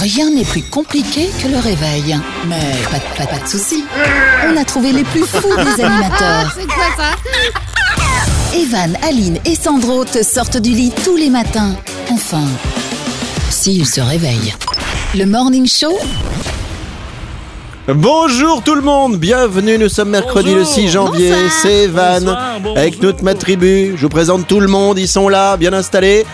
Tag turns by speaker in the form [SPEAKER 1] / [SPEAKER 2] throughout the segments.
[SPEAKER 1] Rien n'est plus compliqué que le réveil. Mais pas, de- pas, pas de soucis. On a trouvé les plus fous des animateurs.
[SPEAKER 2] C'est quoi ça
[SPEAKER 1] Evan, Aline et Sandro te sortent du lit tous les matins. Enfin, s'ils se réveillent. Le Morning Show,
[SPEAKER 3] Bonjour tout le monde, bienvenue, nous sommes mercredi
[SPEAKER 4] Bonjour.
[SPEAKER 3] le 6 janvier, c'est
[SPEAKER 4] bonjour.
[SPEAKER 3] avec toute ma tribu, je vous présente tout le monde, ils sont là, bien installés.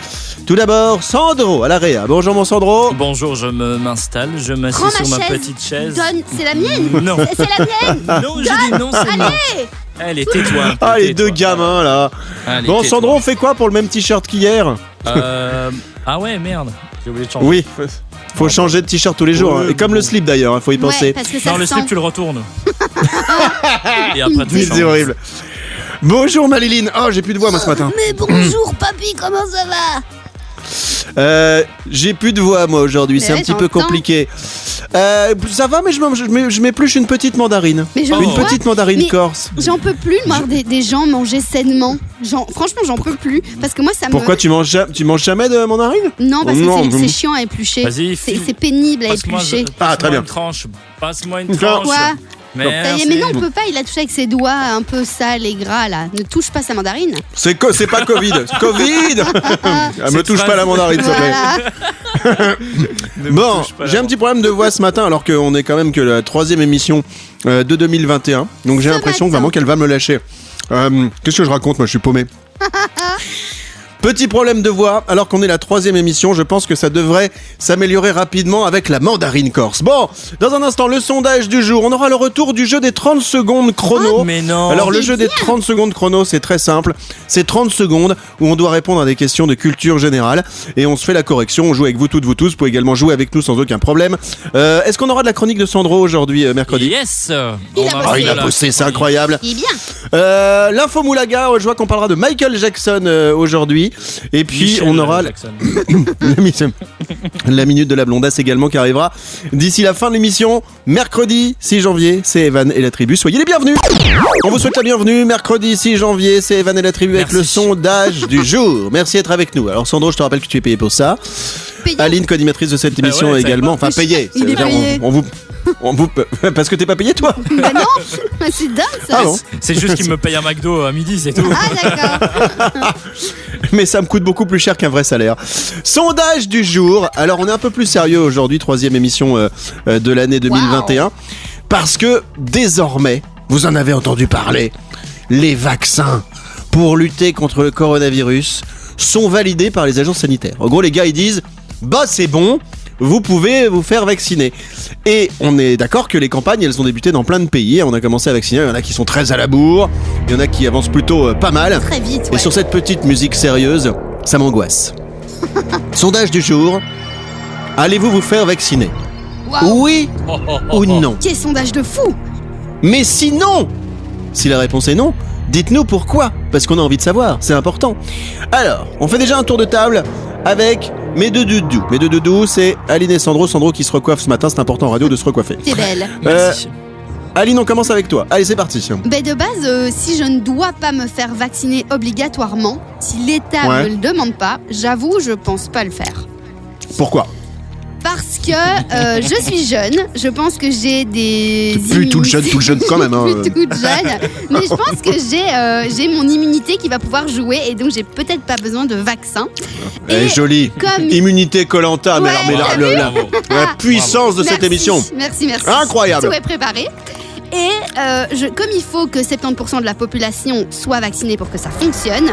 [SPEAKER 3] Tout d'abord, Sandro à l'AREA, bonjour mon Sandro.
[SPEAKER 4] Bonjour, je me- m'installe, je m'assieds
[SPEAKER 2] Prends
[SPEAKER 4] sur
[SPEAKER 2] ma chaise.
[SPEAKER 4] petite chaise.
[SPEAKER 2] Donne, c'est la mienne
[SPEAKER 4] Non,
[SPEAKER 2] C'est la mienne
[SPEAKER 4] non, j'ai dit non, c'est non.
[SPEAKER 2] Allez
[SPEAKER 4] Allez, tais-toi. un peu,
[SPEAKER 3] Ah les
[SPEAKER 4] tais-toi.
[SPEAKER 3] deux gamins là.
[SPEAKER 4] Allez,
[SPEAKER 3] Bon
[SPEAKER 4] tais-toi.
[SPEAKER 3] Sandro, on fait quoi pour le même t-shirt qu'hier
[SPEAKER 4] Euh, Ah ouais, merde. J'ai oublié de changer.
[SPEAKER 3] Oui, faut changer de t-shirt tous les jours, hein. Et comme le slip d'ailleurs, il faut y
[SPEAKER 2] Ouais,
[SPEAKER 3] penser.
[SPEAKER 2] parce que ça
[SPEAKER 4] Non, le
[SPEAKER 2] sent.
[SPEAKER 4] slip, tu le retournes. Et après, tu changes.
[SPEAKER 3] c'est horrible. Bonjour Maliline, oh j'ai plus de voix moi ce matin.
[SPEAKER 2] Mais bonjour papy, comment ça va?
[SPEAKER 3] Euh, j'ai plus de voix moi aujourd'hui, c'est un petit peu compliqué. Euh, ça va mais je, m'épluche une petite mandarine.
[SPEAKER 2] Mais.
[SPEAKER 3] Une
[SPEAKER 2] vois,
[SPEAKER 3] petite mandarine
[SPEAKER 2] Mais-
[SPEAKER 3] corse.
[SPEAKER 2] J'en peux plus, moi, des, des gens manger sainement. Genre, franchement, j'en peux plus. Parce que moi, ça me.
[SPEAKER 3] Pourquoi tu manges, tu manges jamais de mandarine?
[SPEAKER 2] Non, parce que c'est- chiant à éplucher.
[SPEAKER 4] Vas-y,
[SPEAKER 2] C'est pénible à éplucher.
[SPEAKER 3] Ah, très bien.
[SPEAKER 4] une tranche. Passe-moi une tranche.
[SPEAKER 2] Quoi Ça y est,
[SPEAKER 4] Merci.
[SPEAKER 2] mais non, on peut pas, il a touché avec ses doigts un peu sales et gras là. Ne touche pas sa mandarine.
[SPEAKER 3] C'est co- c'est pas Covid, c'est Covid Elle me touche pas la mandarine, s'il te plaît. Bon, j'ai un petit problème de voix ce matin, alors qu'on est quand même que la troisième émission euh, de 2021. Donc j'ai l'impression vraiment qu'elle va me lâcher. Euh, Qu'est-ce que je raconte Moi, je suis paumé. Petit problème de voix, alors qu'on est la troisième émission, je pense que ça devrait s'améliorer rapidement avec la mandarine corse. Bon, dans un instant, le sondage du jour. On aura le retour du jeu des 30 secondes chrono.
[SPEAKER 4] Mais non.
[SPEAKER 3] Alors le jeu des 30 secondes chrono, c'est très simple. C'est 30 secondes où on doit répondre à des questions de culture générale et on se fait la correction. On joue avec vous toutes, vous tous. Vous pouvez également jouer avec nous sans aucun problème. Euh, Est-ce qu'on aura de la chronique de Sandro aujourd'hui, euh, mercredi
[SPEAKER 4] Yes.
[SPEAKER 2] Il a.
[SPEAKER 3] Ah, il a
[SPEAKER 4] la-
[SPEAKER 3] bossé, c'est incroyable.
[SPEAKER 2] Il est bien.
[SPEAKER 3] Euh, L'info Moulaga, je vois qu'on parlera de Michael Jackson euh, aujourd'hui. Et puis
[SPEAKER 4] Michel
[SPEAKER 3] on aura la mi- la minute de la blondasse également qui arrivera d'ici la fin de l'émission. Mercredi 6 janvier, c'est Evan et la tribu. Soyez les bienvenus. On vous souhaite la bienvenue. Mercredi 6 janvier, c'est Evan et la tribu avec
[SPEAKER 4] Merci.
[SPEAKER 3] le sondage du jour. Merci d'être avec nous. Alors Sandro, je te rappelle que tu es payé pour ça.
[SPEAKER 2] Payé.
[SPEAKER 3] Aline, co-animatrice de cette émission
[SPEAKER 4] ouais, ça
[SPEAKER 3] également.
[SPEAKER 4] va
[SPEAKER 3] Enfin payé.
[SPEAKER 2] Il est
[SPEAKER 3] C'est-à-dire,
[SPEAKER 2] payé.
[SPEAKER 3] On, on vous, on vous, parce que t'es pas payé toi.
[SPEAKER 2] Bah non C'est dingue ça
[SPEAKER 3] Ah
[SPEAKER 4] C'est juste qu'il me paye un McDo à midi, c'est tout.
[SPEAKER 2] Ah d'accord.
[SPEAKER 3] mais ça me coûte beaucoup plus cher qu'un vrai salaire. Sondage du jour. Alors on est un peu plus sérieux aujourd'hui, troisième émission euh, euh, de l'année 2021, parce que désormais, vous en avez entendu parler, les vaccins pour lutter contre le coronavirus sont validés par les agents sanitaires. En gros, les gars ils disent, bah c'est bon. Vous pouvez vous faire vacciner. Et on est d'accord que les campagnes, elles ont débuté dans plein de pays. On a commencé à vacciner. Il y en a qui sont très à la bourre. Il y en a qui avancent plutôt euh, pas mal.
[SPEAKER 2] Très vite,
[SPEAKER 3] Et sur cette petite musique sérieuse, ça m'angoisse. Sondage du jour. Allez-vous vous faire vacciner? Oui ou non?
[SPEAKER 2] Quel sondage de fou
[SPEAKER 3] Mais sinon, si la réponse est non, dites-nous pourquoi. Parce qu'on a envie de savoir, c'est important. Alors, on fait déjà un tour de table avec mes deux doudous. Mes deux doudous, c'est Aline et Sandro. Sandro qui se recoiffe ce matin, c'est important en radio de se recoiffer.
[SPEAKER 2] T'es belle.
[SPEAKER 4] Merci.
[SPEAKER 3] Aline, on commence avec toi. Allez, c'est parti.
[SPEAKER 2] Ben de base, euh, si je ne dois pas me faire vacciner obligatoirement, si l'État
[SPEAKER 3] Ouais.
[SPEAKER 2] ne le demande pas, j'avoue, je pense pas le faire.
[SPEAKER 3] Pourquoi?
[SPEAKER 2] Parce que euh, je suis jeune, je pense que j'ai des.
[SPEAKER 3] Plus tout le jeune, tout le jeune quand même. hein.
[SPEAKER 2] Plus toute jeune, mais je pense que j'ai euh, j'ai mon immunité qui va pouvoir jouer et donc j'ai peut-être pas besoin de vaccin.
[SPEAKER 3] Elle est jolie.
[SPEAKER 2] comme
[SPEAKER 3] Immunité Colanta, mais,
[SPEAKER 2] Ouais,
[SPEAKER 3] alors, mais la, la puissance de cette émission.
[SPEAKER 2] Merci, merci.
[SPEAKER 3] Incroyable.
[SPEAKER 2] Tout est préparé. Et euh, je- comme il faut que 70% de la population soit vaccinée pour que ça fonctionne,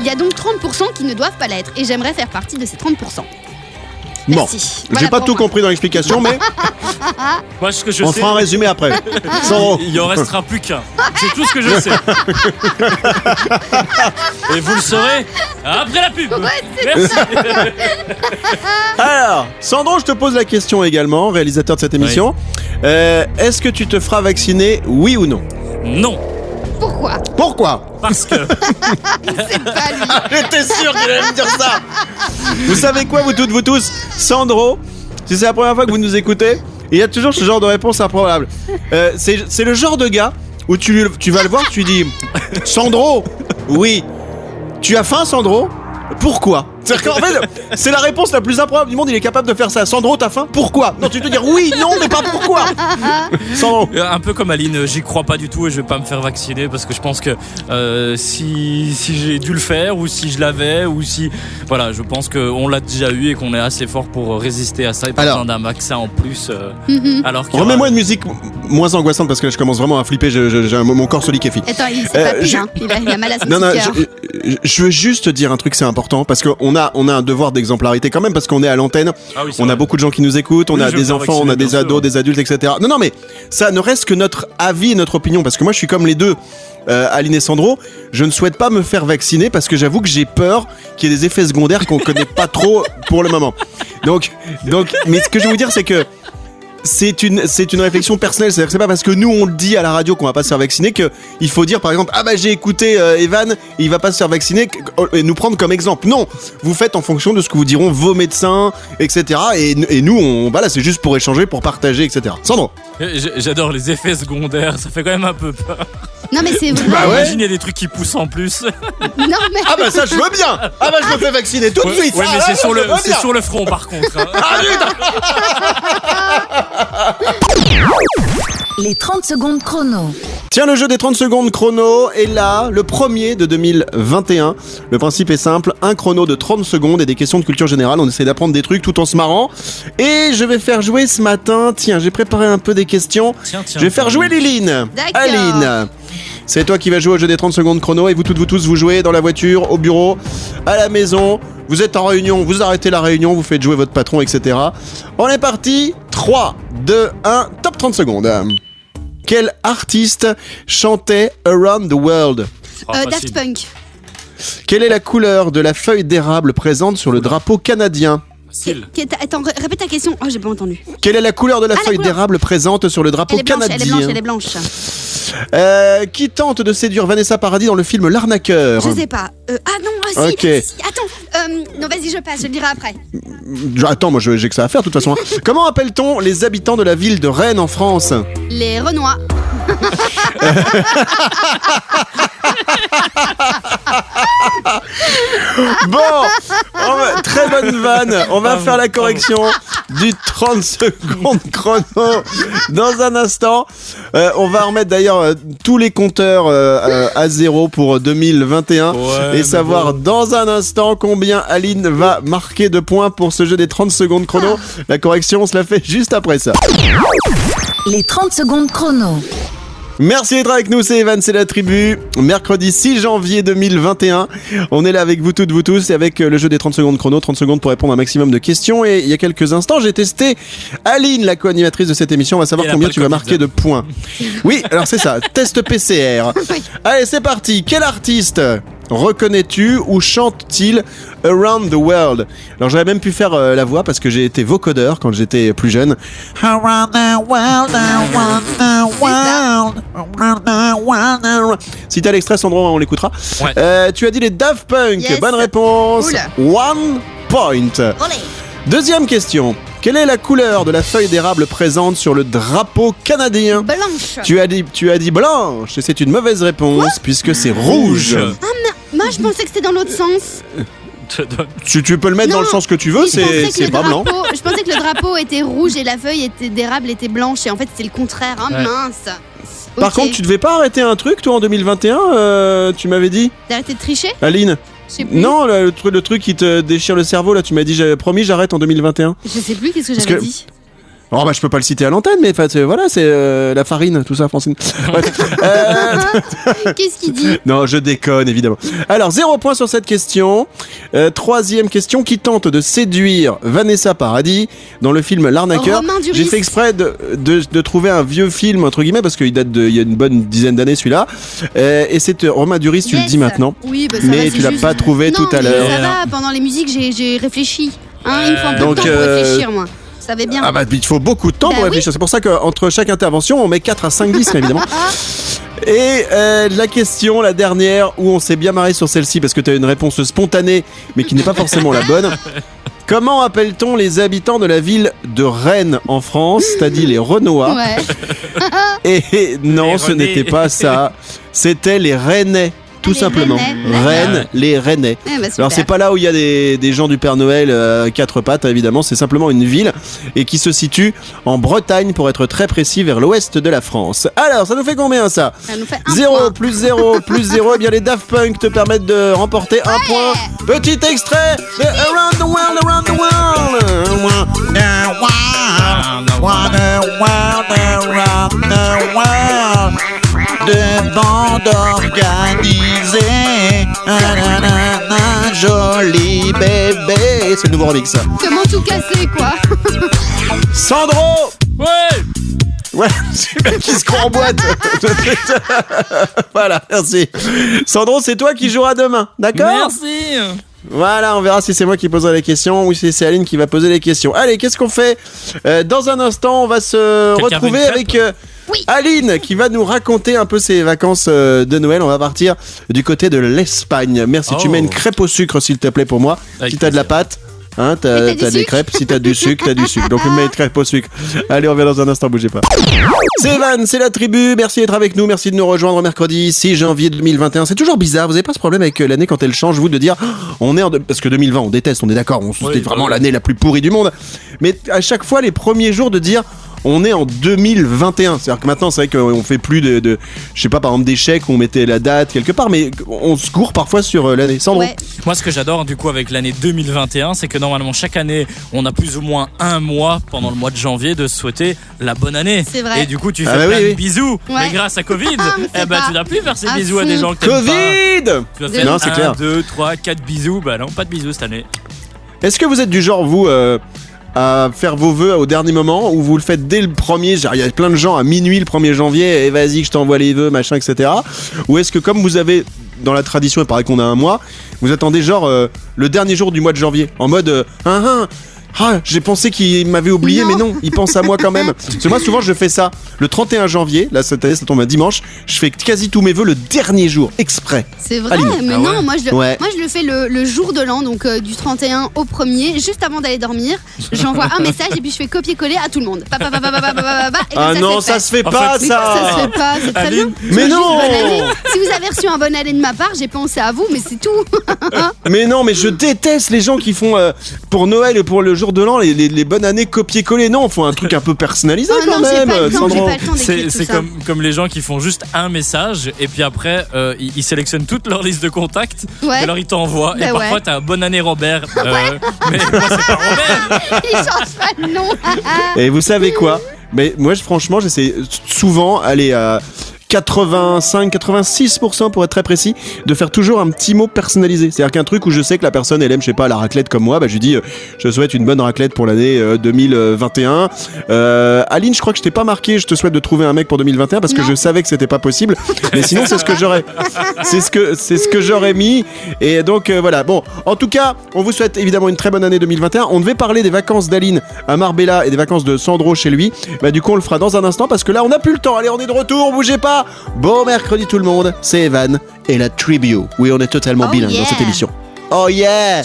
[SPEAKER 2] il y a donc 30% qui ne doivent pas l'être. Et j'aimerais faire partie de ces 30%.
[SPEAKER 3] Bon, j'ai pas tout
[SPEAKER 2] moi.
[SPEAKER 3] compris dans l'explication, mais
[SPEAKER 4] Moi, ce que je
[SPEAKER 3] on
[SPEAKER 4] sais,
[SPEAKER 3] fera un résumé après. Sans-
[SPEAKER 4] il en restera plus qu'un. C'est tout ce que je sais. Et vous le saurez après la pub. Merci.
[SPEAKER 3] Alors, Sandro, je te pose la question également, réalisateur de cette émission. Euh, Est-ce que tu te feras vacciner, oui ou non?
[SPEAKER 4] Non,
[SPEAKER 2] Pourquoi
[SPEAKER 3] Pourquoi
[SPEAKER 4] parce que
[SPEAKER 2] C'est pas lui.
[SPEAKER 3] J'étais sûr qu'il allait me dire ça Vous savez quoi, vous toutes, vous tous Sandro, si c'est la première fois que vous nous écoutez, il y a toujours ce genre de réponse improbable. Euh, c'est c'est le genre de gars où tu, tu vas le voir, tu dis Sandro, oui. Tu as faim, Sandro? Pourquoi? C'est-à-dire qu'en fait, c'est la réponse la plus improbable du monde, il est capable de faire ça. Sandro, t'as faim? Pourquoi? Non, tu peux dire oui, non, mais pas pourquoi? Sandro
[SPEAKER 4] Euh, Un peu comme Aline, euh, j'y crois pas du tout et je vais pas me faire vacciner parce que je pense que euh, si, si j'ai dû le faire ou si je l'avais ou si. Voilà, je pense qu'on l'a déjà eu et qu'on est assez fort pour résister à ça et pas
[SPEAKER 3] Alors.
[SPEAKER 4] besoin d'un vaccin en plus. euh, alors qu'il y aura-
[SPEAKER 3] Remets-moi une musique moins angoissante parce que là, je commence vraiment à flipper, je- je- j'ai mon corps se liquéfie.
[SPEAKER 2] Attends, il s'est
[SPEAKER 3] Euh,
[SPEAKER 2] pas pris,
[SPEAKER 3] je-
[SPEAKER 2] hein. il, a, il a mal à son
[SPEAKER 3] Non, non, je, je veux juste te dire un truc, c'est important parce qu'on a, on a un devoir d'exemplarité quand même parce qu'on est à l'antenne,
[SPEAKER 4] Ah oui,
[SPEAKER 3] on a beaucoup de gens qui nous écoutent, on
[SPEAKER 4] Oui,
[SPEAKER 3] a des enfants, on a des ados,
[SPEAKER 4] sûr.
[SPEAKER 3] des adultes, etc. Non, non, mais ça ne reste que notre avis et notre opinion parce que moi je suis comme les deux. Euh, Aline et Sandro, je ne souhaite pas me faire vacciner parce que j'avoue que j'ai peur qu'il y ait des effets secondaires qu'on connaît pas trop pour le moment. Donc, donc, mais ce que je veux vous dire, c'est que c'est une, c'est une réflexion personnelle. C'est-à-dire que c'est pas parce que nous on le dit à la radio qu'on va pas se faire vacciner que il faut dire par exemple ah bah j'ai écouté euh, Evan, il va pas se faire vacciner que- et nous prendre comme exemple. Non, vous faites en fonction de ce que vous diront vos médecins, etc. Et, et nous on voilà c'est juste pour échanger, pour partager, etc. Sandro.
[SPEAKER 4] J'adore les effets secondaires, ça fait quand même un peu peur.
[SPEAKER 2] Non, mais c'est vrai.
[SPEAKER 3] Bah ouais.
[SPEAKER 4] Imaginez des trucs qui poussent en plus.
[SPEAKER 2] Non, mais.
[SPEAKER 3] Ah bah ça je veux bien. Ah bah je me fais vacciner tout de
[SPEAKER 4] Ouais,
[SPEAKER 3] suite.
[SPEAKER 4] ouais,
[SPEAKER 3] Ah,
[SPEAKER 4] mais
[SPEAKER 3] là,
[SPEAKER 4] c'est
[SPEAKER 3] là,
[SPEAKER 4] sur, le, c'est sur le front par contre. hein.
[SPEAKER 3] Ah, putain.
[SPEAKER 1] Les 30 secondes chrono.
[SPEAKER 3] Tiens, le jeu des 30 secondes chrono est là, le premier de 2021. Le principe est simple, un chrono de 30 secondes et des questions de culture générale. On essaie d'apprendre des trucs tout en se marrant. Et je vais faire jouer ce matin, tiens, j'ai préparé un peu des questions.
[SPEAKER 4] Tiens, tiens.
[SPEAKER 3] Je vais faire jouer Liline.
[SPEAKER 2] D'accord.
[SPEAKER 3] Aline. C'est toi qui vas jouer au jeu des 30 secondes chrono et vous toutes, vous tous, vous jouez dans la voiture, au bureau, à la maison. Vous êtes en réunion, vous arrêtez la réunion, vous faites jouer votre patron, etc. On est parti. 3, 2, 1, top 30 secondes. Quel artiste chantait Around the World?
[SPEAKER 4] Oh,
[SPEAKER 2] Euh. Daft Punk.
[SPEAKER 3] Quelle est la couleur de la feuille d'érable présente sur le drapeau canadien?
[SPEAKER 4] Facile.
[SPEAKER 2] Qui- qui- Attends, ré- répète ta question. Oh, j'ai pas entendu.
[SPEAKER 3] Quelle est la couleur de la
[SPEAKER 2] Ah, la
[SPEAKER 3] feuille
[SPEAKER 2] couleur.
[SPEAKER 3] d'érable présente sur le drapeau
[SPEAKER 2] Elle est blanche, elle est blanche,
[SPEAKER 3] canadien?
[SPEAKER 2] elle est blanche.
[SPEAKER 3] Euh, Qui tente de séduire Vanessa Paradis dans le film L'arnaqueur
[SPEAKER 2] Je sais pas. Euh, ah non, ah si,
[SPEAKER 3] Ok.
[SPEAKER 2] si, Attends. Euh, non, vas-y, je passe, je le dirai après.
[SPEAKER 3] Attends, moi je- j'ai que ça à faire de toute façon. hein. Comment appelle-t-on les habitants de la ville de Rennes en France?
[SPEAKER 2] Les Renois.
[SPEAKER 3] Bon, on va- très bonne vanne. On va faire la correction du 30 secondes chrono dans un instant. Euh, on va remettre d'ailleurs euh, tous les compteurs euh, euh, à zéro pour 2021
[SPEAKER 4] Ouais,
[SPEAKER 3] et savoir
[SPEAKER 4] bon.
[SPEAKER 3] dans un instant combien Aline va marquer de points pour ce jeu des 30 secondes chrono. La correction, on se la fait juste après ça.
[SPEAKER 1] Les 30 secondes chrono.
[SPEAKER 3] Merci d'être avec nous, c'est Evan, c'est la tribu. Mercredi 6 janvier 2021. On est là avec vous toutes, vous tous, et avec euh, le jeu des 30 secondes chrono. 30 secondes pour répondre à un maximum de questions. Et il y a quelques instants, j'ai testé Aline, la co-animatrice de cette émission. On va savoir combien tu vas marquer de points. Oui, alors c'est ça, test PCR. Allez, c'est parti. Quel artiste reconnais-tu ou chante-t-il Around the World? Alors j'aurais même pu faire euh, la voix parce que j'ai été vocodeur quand j'étais plus jeune. Around the world, around the world, around the world, around- Si t'as l'extrait, Sandro, on l'écoutera.
[SPEAKER 4] Ouais.
[SPEAKER 3] Euh, tu as dit les Daft Punk.
[SPEAKER 2] Yes.
[SPEAKER 3] Bonne réponse.
[SPEAKER 2] Cool.
[SPEAKER 3] One point.
[SPEAKER 2] Olé.
[SPEAKER 3] Deuxième question. Quelle est la couleur de la feuille d'érable présente sur le drapeau canadien?
[SPEAKER 2] Blanche.
[SPEAKER 3] tu as dit, tu as dit blanche et c'est une mauvaise réponse puisque c'est rouge.
[SPEAKER 4] Rouge.
[SPEAKER 2] Moi, je pensais que c'était dans l'autre sens.
[SPEAKER 3] Tu, tu peux le mettre
[SPEAKER 2] Non.
[SPEAKER 3] dans le sens que tu veux,
[SPEAKER 2] Je pensais
[SPEAKER 3] c'est
[SPEAKER 2] que
[SPEAKER 3] c'est
[SPEAKER 2] le
[SPEAKER 3] pas blanc.
[SPEAKER 2] drapeau- Je pensais que le drapeau était rouge et la feuille était d'érable était blanche. Et en fait, c'est le contraire.
[SPEAKER 4] Ouais.
[SPEAKER 2] mince.
[SPEAKER 3] Par
[SPEAKER 2] Ok.
[SPEAKER 3] contre, tu devais pas arrêter un truc, toi, en 2021 euh, Tu m'avais dit,
[SPEAKER 2] D'arrêter de tricher?
[SPEAKER 3] Aline
[SPEAKER 2] Je sais plus.
[SPEAKER 3] Non, le, le truc, le truc qui te déchire le cerveau, là, tu m'as dit, j'avais promis, j'arrête en 2021.
[SPEAKER 2] Je sais plus qu'est-ce que
[SPEAKER 3] Parce
[SPEAKER 2] j'avais
[SPEAKER 3] que-
[SPEAKER 2] dit?
[SPEAKER 3] Oh, bah, je peux pas le citer à l'antenne, mais voilà, c'est euh, la farine, tout ça, Francine. Euh,
[SPEAKER 2] Qu'est-ce qu'il dit?
[SPEAKER 3] Non, je déconne, évidemment. Alors, zéro point sur cette question. Euh, troisième question, qui tente de séduire Vanessa Paradis dans le film L'arnaqueur
[SPEAKER 2] Romain Duris.
[SPEAKER 3] J'ai fait exprès de, de, de trouver un vieux film, entre guillemets, parce qu'il date de, il y a une bonne dizaine d'années, celui-là. Euh, et c'est Romain Duris, tu le dis maintenant.
[SPEAKER 2] Oui, bah ça
[SPEAKER 3] Mais
[SPEAKER 2] va,
[SPEAKER 3] tu l'as
[SPEAKER 2] juste-
[SPEAKER 3] pas trouvé
[SPEAKER 2] Non,
[SPEAKER 3] tout à l'heure.
[SPEAKER 2] Ça va, pendant les musiques, j'ai- j'ai réfléchi. Hein, il me faut un peu
[SPEAKER 3] Donc,
[SPEAKER 2] de temps pour réfléchir, moi. Ça va bien.
[SPEAKER 3] Ah bah il faut beaucoup de temps
[SPEAKER 2] Bah
[SPEAKER 3] pour
[SPEAKER 2] oui.
[SPEAKER 3] réfléchir. C'est pour ça qu'entre chaque intervention, on met 4 à 5 disques évidemment. Et euh, la question, la dernière, où on s'est bien marré sur celle-ci parce que tu as une réponse spontanée, mais qui n'est pas forcément la bonne. Comment appelle-t-on les habitants de la ville de Rennes en France? T'as dit les Renois.
[SPEAKER 2] Ouais.
[SPEAKER 3] Et non,
[SPEAKER 4] Les
[SPEAKER 3] ce n'était pas ça. C'était les Rennais. Tout
[SPEAKER 2] Les
[SPEAKER 3] simplement.
[SPEAKER 2] Rennais.
[SPEAKER 3] Rennes, les Rennais.
[SPEAKER 2] Eh super.
[SPEAKER 3] Alors c'est pas là où il y a des, des gens du Père Noël euh, à quatre pattes évidemment, c'est simplement une ville et qui se situe en Bretagne pour être très précis vers l'ouest de la France. Alors ça nous fait combien ça
[SPEAKER 2] Ça nous fait un
[SPEAKER 3] 0
[SPEAKER 2] point.
[SPEAKER 3] plus 0 plus 0, et bien les Daft Punk te permettent de remporter un point. Petit extrait de Around the World, Around the World. De bande organisée, joli bébé. C'est le nouveau remix.
[SPEAKER 2] Comment tout casser, quoi
[SPEAKER 3] Sandro
[SPEAKER 4] Ouais
[SPEAKER 3] Ouais, c'est le mec qui se croit en boîte. voilà, merci. Sandro, c'est toi qui joueras demain, d'accord
[SPEAKER 4] Merci
[SPEAKER 3] Voilà, on verra si c'est moi qui poserai les questions ou si c'est Aline qui va poser les questions. Allez, qu'est-ce qu'on fait Euh, Dans un instant, on va se retrouver avec euh,
[SPEAKER 2] Oui.
[SPEAKER 3] Aline qui va nous raconter un peu ses vacances euh, de Noël. On va partir du côté de l'Espagne. Merci, tu
[SPEAKER 4] Oh.
[SPEAKER 3] mets une crêpe au sucre s'il te plaît pour moi.
[SPEAKER 4] Avec
[SPEAKER 3] si t'as de la pâte. Hein, t'as des crêpes, si t'as du sucre, t'as du sucre. Donc mets une crêpe au sucre. Allez, on revient dans un instant, bougez pas. C'est Evan, c'est la tribu. Merci d'être avec nous. Merci de nous rejoindre mercredi 6 janvier 2021. C'est toujours bizarre. Vous avez pas ce problème avec euh, l'année quand elle change, vous, de dire, Oh, on est en. de- Parce que 2020, on déteste, on est d'accord. On c'était
[SPEAKER 4] Oui,
[SPEAKER 3] vraiment l'année la plus pourrie du monde. Mais à chaque fois, les premiers jours de dire, on est en 2021. C'est-à-dire que maintenant, c'est vrai qu'on fait plus de, de- je sais pas, par exemple, des chèques où on mettait la date quelque part, mais on se court parfois sur euh, l'année. Sandro.
[SPEAKER 2] Ouais.
[SPEAKER 4] Moi, ce que j'adore du coup avec l'année 2021, c'est que normalement chaque année, on a plus ou moins un mois pendant le mois de janvier de se souhaiter la bonne année.
[SPEAKER 2] C'est vrai.
[SPEAKER 4] Et du coup, tu fais
[SPEAKER 3] Ah bah
[SPEAKER 4] plein
[SPEAKER 3] oui,
[SPEAKER 4] de
[SPEAKER 3] oui.
[SPEAKER 4] bisous.
[SPEAKER 2] Ouais.
[SPEAKER 4] Mais grâce à Covid,
[SPEAKER 2] Ah,
[SPEAKER 4] eh ben, tu n'as plus faire ces
[SPEAKER 2] à
[SPEAKER 4] bisous à des gens que pas.
[SPEAKER 3] Covid
[SPEAKER 4] Tu vas faire
[SPEAKER 3] Non, c'est
[SPEAKER 4] 1,
[SPEAKER 3] clair.
[SPEAKER 4] 2, 3, 4 bisous. Bah non, pas de bisous cette année.
[SPEAKER 3] Est-ce que vous êtes du genre, vous, euh, à faire vos vœux au dernier moment ou vous le faites dès le premier Il y a plein de gens à minuit le 1er janvier, et vas-y, que je t'envoie les vœux, machin, etc. Ou est-ce que, comme vous avez dans la tradition, il paraît qu'on a un mois, vous attendez genre euh, le dernier jour du mois de janvier En mode, euh, ah, ah, ah, j'ai pensé qu'il m'avait oublié, mais non, il pense à moi quand même. Parce que moi, souvent, je fais ça le 31 janvier. Là, cette année, ça tombe un dimanche. Je fais quasi tous mes vœux le dernier jour, exprès.
[SPEAKER 2] C'est vrai, mais non, moi je,
[SPEAKER 3] ouais.
[SPEAKER 2] moi, je le fais le, jour de l'an, donc euh, du 31 au 1er, juste avant d'aller dormir. J'envoie un message et puis je fais copier-coller à tout le monde.
[SPEAKER 3] Ah non, ça se fait pas, ça.
[SPEAKER 2] Ça se fait pas.
[SPEAKER 3] Mais non
[SPEAKER 2] Si vous avez reçu un bon année de ma part, j'ai pensé à vous, mais c'est tout.
[SPEAKER 3] mais non, mais je déteste les gens qui font euh, pour Noël et pour le jour de l'an les, les- les bonnes années copier-coller. Non, faut un truc un peu personnalisé
[SPEAKER 2] Oh
[SPEAKER 3] quand
[SPEAKER 2] non,
[SPEAKER 3] même,
[SPEAKER 4] C'est comme, comme les gens qui font juste un message et puis après euh, ils, ils sélectionnent toute leur liste de contacts
[SPEAKER 2] Ouais.
[SPEAKER 4] et alors ils t'envoient
[SPEAKER 2] Bah
[SPEAKER 4] et parfois
[SPEAKER 2] ouais.
[SPEAKER 4] t'as un bonne année Robert euh, mais moi c'est pas Robert
[SPEAKER 2] Il change pas le nom.
[SPEAKER 3] Et vous savez quoi? Mais moi, franchement, j'essaie souvent, aller à 85-86% pour être très précis, de faire toujours un petit mot personnalisé. C'est-à-dire qu'un truc où je sais que la personne, elle aime, je sais pas, la raclette comme moi, bah, je lui dis, euh, je te souhaite une bonne raclette pour l'année euh, 2021. Euh, Aline, je crois que je t'ai pas marqué, je te souhaite de trouver un mec pour 2021 parce que
[SPEAKER 2] Non.
[SPEAKER 3] je savais que c'était pas possible. Mais sinon, c'est ce que j'aurais, c'est ce que, c'est ce que j'aurais mis. Et donc, euh, voilà. Bon, en tout cas, on vous souhaite évidemment une très bonne année 2021. On devait parler des vacances d'Aline à Marbella et des vacances de Sandro chez lui. Bah, du coup, on le fera dans un instant parce que là, on n'a plus le temps. Allez, on est de retour, bougez pas. Bon mercredi tout le monde, c'est Evan et la Tribu. Oui, on est totalement
[SPEAKER 2] Oh
[SPEAKER 3] bilingue
[SPEAKER 2] yeah.
[SPEAKER 3] dans cette émission. Oh yeah.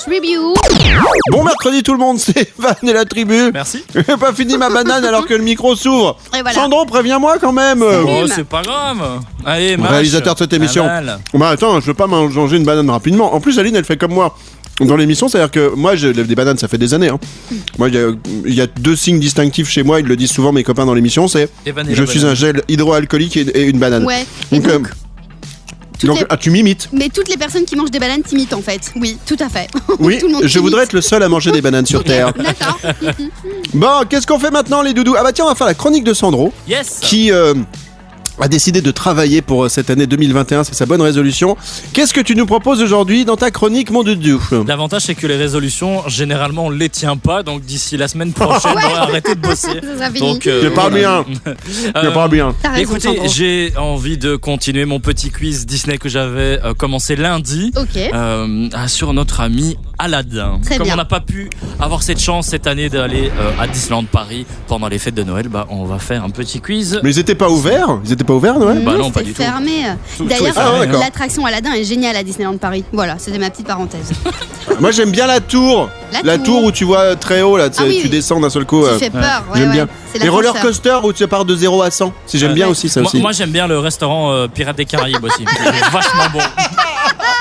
[SPEAKER 3] Bon mercredi tout le monde, c'est Evan et la tribu.
[SPEAKER 4] merci
[SPEAKER 3] J'ai pas fini ma banane alors que le micro s'ouvre.
[SPEAKER 2] Voilà.
[SPEAKER 3] Sandro, préviens-moi quand même.
[SPEAKER 4] Oh c'est pas grave allez mâche.
[SPEAKER 3] Réalisateur de cette émission. Bah attends, je veux pas manger une banane rapidement. En plus, Aline, elle fait comme moi. Dans l'émission, c'est-à-dire que moi, je lève des bananes, ça fait des années. hein. Moi, il y a- il y, a deux signes distinctifs chez moi, ils le disent souvent mes copains dans l'émission, c'est je suis
[SPEAKER 4] banane.
[SPEAKER 3] un gel hydroalcoolique et, et une banane.
[SPEAKER 2] Ouais. Et
[SPEAKER 3] Donc, euh,
[SPEAKER 2] donc, les-
[SPEAKER 3] ah, tu m'imites.
[SPEAKER 2] Mais toutes les personnes qui mangent des bananes t'imitent en fait. Oui, tout à fait.
[SPEAKER 3] Oui,
[SPEAKER 2] Tout le monde
[SPEAKER 3] je voudrais être le seul à manger des bananes sur Terre.
[SPEAKER 2] D'accord.
[SPEAKER 3] Bon, qu'est-ce qu'on fait maintenant, les doudous? Ah bah tiens, on va faire la chronique de Sandro,
[SPEAKER 4] yes
[SPEAKER 3] qui euh, a décidé de travailler pour euh, cette année 2021, c'est sa bonne résolution. Qu'est-ce que tu nous proposes aujourd'hui dans ta chronique, mon doudou?
[SPEAKER 4] L'avantage, c'est que les résolutions, généralement, on les tient pas. Donc, d'ici la semaine prochaine, on va arrêter de bosser. Donc, euh,
[SPEAKER 3] C'est pas
[SPEAKER 4] voilà.
[SPEAKER 3] bien.
[SPEAKER 4] Euh,
[SPEAKER 3] C'est pas bien.
[SPEAKER 4] Écoutez, j'ai envie de continuer mon petit quiz Disney que j'avais euh, commencé lundi euh, sur notre ami Aladdin.
[SPEAKER 2] Très
[SPEAKER 4] Comme
[SPEAKER 2] bien.
[SPEAKER 4] on n'a pas pu avoir cette chance cette année d'aller euh, à Disneyland Paris pendant les fêtes de Noël, bah on va faire un petit quiz.
[SPEAKER 3] Mais ils étaient pas ouverts Ils étaient pas ouverts, Noël
[SPEAKER 4] Bah non,
[SPEAKER 2] c'est
[SPEAKER 4] pas du tout.
[SPEAKER 2] fermé.
[SPEAKER 4] Tout- tout
[SPEAKER 2] D'ailleurs,
[SPEAKER 4] fermé,
[SPEAKER 3] Ah,
[SPEAKER 2] l'attraction Aladdin est géniale à Disneyland Paris. Voilà, c'était ma petite parenthèse.
[SPEAKER 3] Moi j'aime bien la tour.
[SPEAKER 2] La
[SPEAKER 3] tour.
[SPEAKER 2] tour.
[SPEAKER 3] où tu vois très haut là, tu,
[SPEAKER 2] Ah oui,
[SPEAKER 3] tu
[SPEAKER 2] oui.
[SPEAKER 3] descends d'un seul coup.
[SPEAKER 2] Qui
[SPEAKER 3] euh,
[SPEAKER 2] fait peur. Ouais,
[SPEAKER 3] j'aime
[SPEAKER 2] ouais.
[SPEAKER 3] bien.
[SPEAKER 2] C'est
[SPEAKER 3] Les roller
[SPEAKER 2] l'ascenseur.
[SPEAKER 3] coasters où tu pars de 0 à 100. Si j'aime
[SPEAKER 4] Ouais.
[SPEAKER 3] bien aussi ça
[SPEAKER 4] Moi,
[SPEAKER 3] aussi.
[SPEAKER 4] moi, j'aime bien le restaurant euh, Pirates des Caraïbes aussi. C'est vachement bon.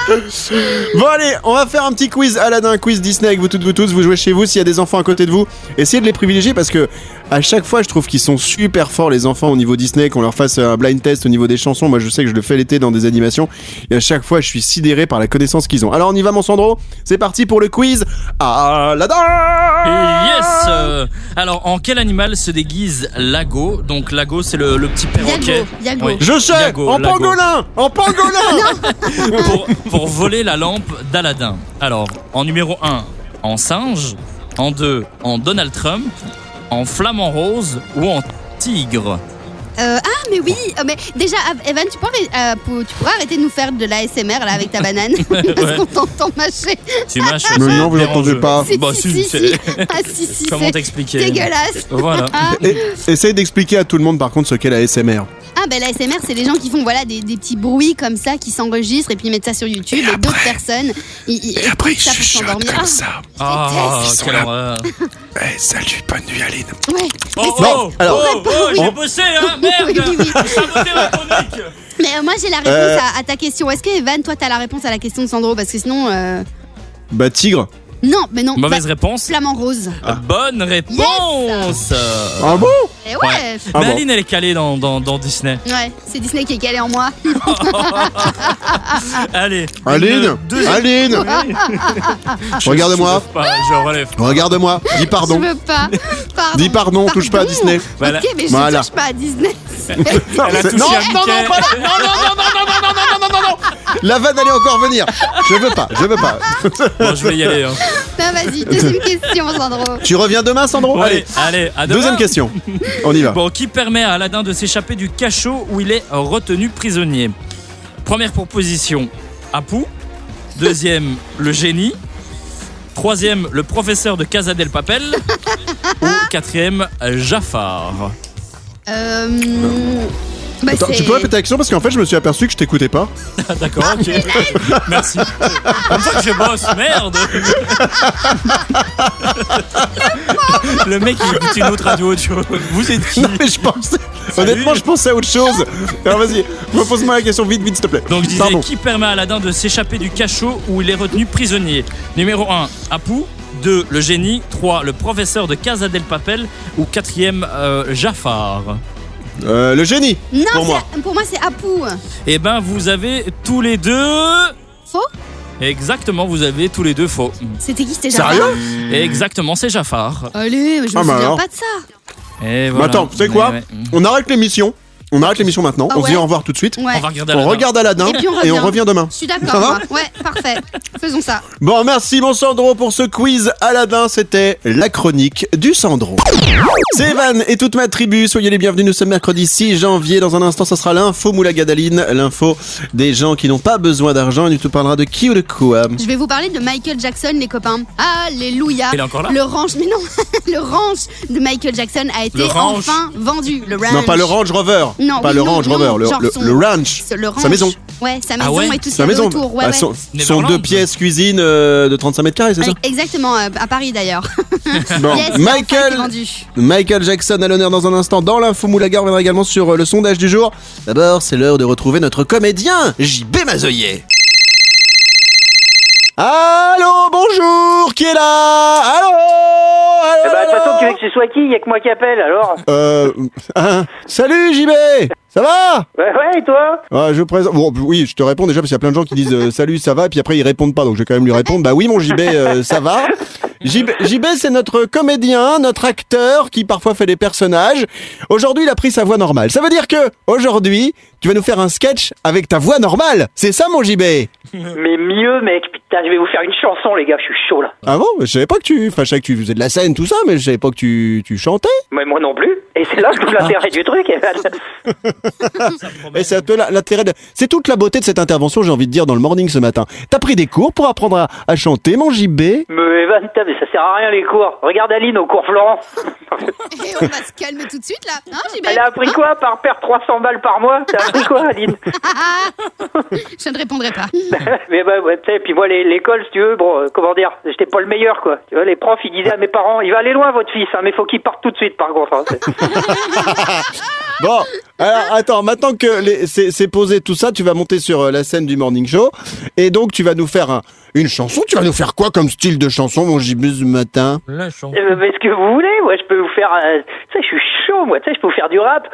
[SPEAKER 3] Bon allez, on va faire un petit quiz Aladdin, quiz Disney avec vous toutes vous tous. Vous jouez chez vous s'il y a des enfants à côté de vous. Essayez de les privilégier parce que à chaque fois je trouve qu'ils sont super forts les enfants au niveau Disney, qu'on leur fasse un blind test au niveau des chansons. Moi je sais que je le fais l'été dans des animations et à chaque fois je suis sidéré par la connaissance qu'ils ont. Alors on y va mon Sandro, c'est parti pour le quiz Aladdin
[SPEAKER 4] Yes euh, Alors, en quel animal se déguise Lago? Donc, Lago, c'est le, le petit perroquet.
[SPEAKER 2] Yago, Yago.
[SPEAKER 4] Oui.
[SPEAKER 3] Je sais,
[SPEAKER 4] Yago,
[SPEAKER 3] en
[SPEAKER 4] Lago.
[SPEAKER 3] pangolin En pangolin
[SPEAKER 4] pour, pour voler la lampe d'Aladin. Alors, en numéro 1, en singe. En 2, en Donald Trump. En flamant rose ou en tigre.
[SPEAKER 2] Euh, ah, mais oui, euh, mais déjà, ah, Evan, tu pourrais, euh, pour- tu pourrais arrêter de nous faire de l'ASMR là avec ta banane Parce
[SPEAKER 4] Ouais.
[SPEAKER 2] qu'on t'entend mâcher.
[SPEAKER 4] Tu mâches.
[SPEAKER 3] Mais non, vous n'entendez pas.
[SPEAKER 2] Si,
[SPEAKER 4] Bah,
[SPEAKER 2] si,
[SPEAKER 4] si,
[SPEAKER 2] si. Ah, si, si,
[SPEAKER 4] Comment
[SPEAKER 2] c'est
[SPEAKER 4] t'expliquer
[SPEAKER 2] dégueulasse.
[SPEAKER 4] Voilà.
[SPEAKER 3] Et, Essaye d'expliquer à tout le monde par contre ce qu'est la ASMR.
[SPEAKER 2] Ah, ben l'ASMR, c'est les gens qui font voilà, des, des petits bruits comme ça, qui s'enregistrent et puis ils mettent ça sur YouTube. Et, d'autres personnes, ils, ils écoutent ça pour s'endormir. Ah,
[SPEAKER 3] ça.
[SPEAKER 4] Ah.
[SPEAKER 3] Eh, salut, bonne nuit Aline.
[SPEAKER 2] ouais.
[SPEAKER 4] Oh,
[SPEAKER 2] Mais
[SPEAKER 4] oh, oh,
[SPEAKER 3] alors-
[SPEAKER 4] oh, oh, j'ai bossé, hein, merde
[SPEAKER 2] Oui, oui, oui.
[SPEAKER 4] J'ai saboté ma chronique
[SPEAKER 2] Mais euh, moi, j'ai la réponse
[SPEAKER 3] Euh.
[SPEAKER 2] à, à ta question. Est-ce que Evan, toi, t'as la réponse à la question de Sandro? Parce que sinon. euh,
[SPEAKER 3] Bah tigre.
[SPEAKER 2] Non, mais non.
[SPEAKER 4] Mauvaise
[SPEAKER 2] bah,
[SPEAKER 4] réponse
[SPEAKER 2] Flamant rose.
[SPEAKER 4] Bonne réponse
[SPEAKER 3] Ah bon
[SPEAKER 2] Et ouais.
[SPEAKER 4] Ouais.
[SPEAKER 3] Ah
[SPEAKER 4] Mais
[SPEAKER 3] bon.
[SPEAKER 4] Aline, elle est calée dans, dans, dans Disney.
[SPEAKER 2] Ouais, c'est Disney qui est calé en moi.
[SPEAKER 4] Allez.
[SPEAKER 3] Aline Aline Regarde-moi.
[SPEAKER 4] Je, relève pas, je relève.
[SPEAKER 3] Regarde-moi, dis pardon.
[SPEAKER 2] Je veux pas. Pardon.
[SPEAKER 3] Dis pardon, touche pas à Disney.
[SPEAKER 4] Voilà.
[SPEAKER 2] Ok, mais je
[SPEAKER 3] Voilà.
[SPEAKER 2] touche pas à Disney.
[SPEAKER 4] Elle a touché
[SPEAKER 3] non,
[SPEAKER 4] à
[SPEAKER 3] non, non, pas là. non, non, non, non, non, non, non, non, non, non, non. La vanne allait encore venir. Je veux pas, je veux pas.
[SPEAKER 4] Bon, je vais y aller. Hein.
[SPEAKER 2] Non, vas-y, deuxième question, Sandro.
[SPEAKER 3] Tu reviens demain, Sandro
[SPEAKER 4] Allez,
[SPEAKER 3] Allez.
[SPEAKER 4] allez, à demain.
[SPEAKER 3] Deuxième question. On y va.
[SPEAKER 4] Bon, qui permet à Aladdin de s'échapper du cachot où il est retenu prisonnier Première proposition, Apu. Deuxième, le génie. Troisième, le professeur de Casa del Papel. Ou quatrième, Jafar.
[SPEAKER 2] Euh. Bah,
[SPEAKER 3] Attends,
[SPEAKER 2] c'est-
[SPEAKER 3] tu peux répéter la question parce qu'en fait, je me suis aperçu que je t'écoutais pas.
[SPEAKER 4] Ah, D'accord, ok. Merci. Comme ça que je bosse, merde Le mec, il écoute une autre radio audio. Vous êtes qui
[SPEAKER 3] Non, mais je pensais.
[SPEAKER 4] Salut.
[SPEAKER 3] Honnêtement, je pensais à autre chose. Alors vas-y, repose-moi la question vite, vite, s'il te plaît.
[SPEAKER 4] Donc je disais,
[SPEAKER 3] Pardon.
[SPEAKER 4] qui permet à Aladdin de s'échapper du cachot où il est retenu prisonnier? Numéro 1, Apu. 2, le génie. 3, le professeur de Casa del Papel. Ou 4ème, Jafar.
[SPEAKER 3] Euh, le génie.
[SPEAKER 2] Non,
[SPEAKER 3] Pour moi.
[SPEAKER 2] pour moi, c'est Apu.
[SPEAKER 4] Eh ben, vous avez tous les deux.
[SPEAKER 2] Faux
[SPEAKER 4] Exactement, vous avez tous les deux faux.
[SPEAKER 2] C'était qui C'était Jafar
[SPEAKER 3] Sérieux
[SPEAKER 4] Exactement, c'est Jafar.
[SPEAKER 2] Allez, mais je me
[SPEAKER 3] Ah, bah
[SPEAKER 2] souviens
[SPEAKER 3] alors.
[SPEAKER 2] pas de ça.
[SPEAKER 4] Et
[SPEAKER 3] Mais
[SPEAKER 4] voilà.
[SPEAKER 3] attends, tu sais quoi
[SPEAKER 4] Ouais, ouais.
[SPEAKER 3] On arrête l'émission. On arrête l'émission maintenant.
[SPEAKER 2] Ah
[SPEAKER 3] on se dit
[SPEAKER 2] ouais
[SPEAKER 3] au revoir tout de suite.
[SPEAKER 2] Ouais.
[SPEAKER 4] On va regarder
[SPEAKER 3] On
[SPEAKER 4] Aladdin.
[SPEAKER 3] regarde Aladdin
[SPEAKER 2] Et puis on revient.
[SPEAKER 3] demain.
[SPEAKER 2] Je suis
[SPEAKER 3] Ça
[SPEAKER 2] d'accord. Ouais, parfait. Faisons ça.
[SPEAKER 3] Bon, merci mon Sandro pour ce quiz Aladdin. C'était la chronique du Sandro. C'est Evan et toute ma tribu. Soyez les bienvenus. Nous sommes mercredi 6 janvier. Dans un instant, ce sera l'info Moulagadaline, l'info des gens qui n'ont pas besoin d'argent. Et tu te parleras de qui ou de quoi
[SPEAKER 2] Je vais vous parler de Michael Jackson, les copains. Alléluia.
[SPEAKER 4] Il est encore là
[SPEAKER 2] Le ranch, mais non, le ranch de Michael Jackson a été enfin vendu. Le ranch.
[SPEAKER 3] Non, pas le Range Rover.
[SPEAKER 2] Non,
[SPEAKER 3] pas
[SPEAKER 2] oui,
[SPEAKER 3] le
[SPEAKER 2] non,
[SPEAKER 3] Range
[SPEAKER 2] non,
[SPEAKER 3] Rover, le,
[SPEAKER 2] genre
[SPEAKER 3] le-
[SPEAKER 2] son-
[SPEAKER 3] le ranch.
[SPEAKER 2] C'est Le ranch.
[SPEAKER 3] Sa maison.
[SPEAKER 2] Ouais, sa maison
[SPEAKER 4] Ah ouais
[SPEAKER 2] et tout ce
[SPEAKER 3] Sa
[SPEAKER 2] qu'il y avait
[SPEAKER 3] maison.
[SPEAKER 2] autour. Ouais,
[SPEAKER 3] Ah,
[SPEAKER 2] ouais.
[SPEAKER 3] son,
[SPEAKER 4] Neverland.
[SPEAKER 3] deux pièces cuisine euh, de 35 mètres carrés, c'est ça
[SPEAKER 2] Ouais, Exactement, euh, à Paris d'ailleurs.
[SPEAKER 3] Bon,
[SPEAKER 2] Yes, il a enfin été
[SPEAKER 3] Michael,
[SPEAKER 2] vendu.
[SPEAKER 3] Michael Jackson à l'honneur dans un instant dans l'info Moulaga. On reviendra également sur euh, le sondage du jour. D'abord, c'est l'heure de retrouver notre comédien, JB Mazoyer. Allô, bonjour, qui est là? Allô? Allô,
[SPEAKER 5] Eh bah, de toute façon, tu veux que ce soit qui Il y a que moi qui appelle, alors?
[SPEAKER 3] Euh, hein, salut JB Ça va?
[SPEAKER 5] Ouais, ouais, et toi?
[SPEAKER 3] Ah, je présente. Bon, oui, je te réponds déjà parce qu'il y a plein de gens qui disent euh, salut, ça va, puis après ils répondent pas, donc je vais quand même lui répondre. Bah oui, mon JB, euh, ça va. JB, JB, c'est notre comédien, notre acteur qui parfois fait des personnages. Aujourd'hui, il a pris sa voix normale. Ça veut dire que aujourd'hui, tu vas nous faire un sketch avec ta voix normale. C'est ça, mon JB
[SPEAKER 5] Mais mieux, mec, putain, je vais vous faire une chanson, les gars, je suis chaud, là.
[SPEAKER 3] Ah bon Je savais pas que tu, enfin, je savais que tu faisais de la scène, tout ça, mais je savais pas que tu, tu chantais.
[SPEAKER 5] Mais moi non plus. Et c'est là tout l'intérêt du truc, Evan.
[SPEAKER 3] Et c'est un peu la- l'intérêt de... C'est toute la beauté de cette intervention, j'ai envie de dire, dans le morning ce matin. T'as pris des cours pour apprendre à, à chanter, mon JB
[SPEAKER 5] Mais Evan, putain, mais ça sert à rien les cours. Regarde Aline au cours Florent.
[SPEAKER 2] Et on va se calmer tout de suite là. Hein, JB
[SPEAKER 5] Elle a appris quoi par perdre 300 balles par mois? T'as appris quoi, Aline?
[SPEAKER 2] Je ne répondrai pas.
[SPEAKER 5] Mais bah, ouais, tu sais, puis moi, les- l'école, si tu veux, bon, euh, comment dire, j'étais pas le meilleur, quoi. Tu vois, les profs, ils disaient à mes parents, il va aller loin, votre fils, hein, mais faut qu'il parte tout de suite, par contre. hein.
[SPEAKER 3] Bon, alors attends, maintenant que les- c'est posé tout ça, tu vas monter sur euh, la scène du morning show et donc tu vas nous faire un- une chanson. Tu vas nous faire quoi comme style de chanson, mon gibus ce matin?
[SPEAKER 4] La chanson.
[SPEAKER 5] Euh, mais ce que vous voulez, moi, je peux vous faire, euh, tu sais, je suis chaud, moi, tu sais, je peux vous faire du rap.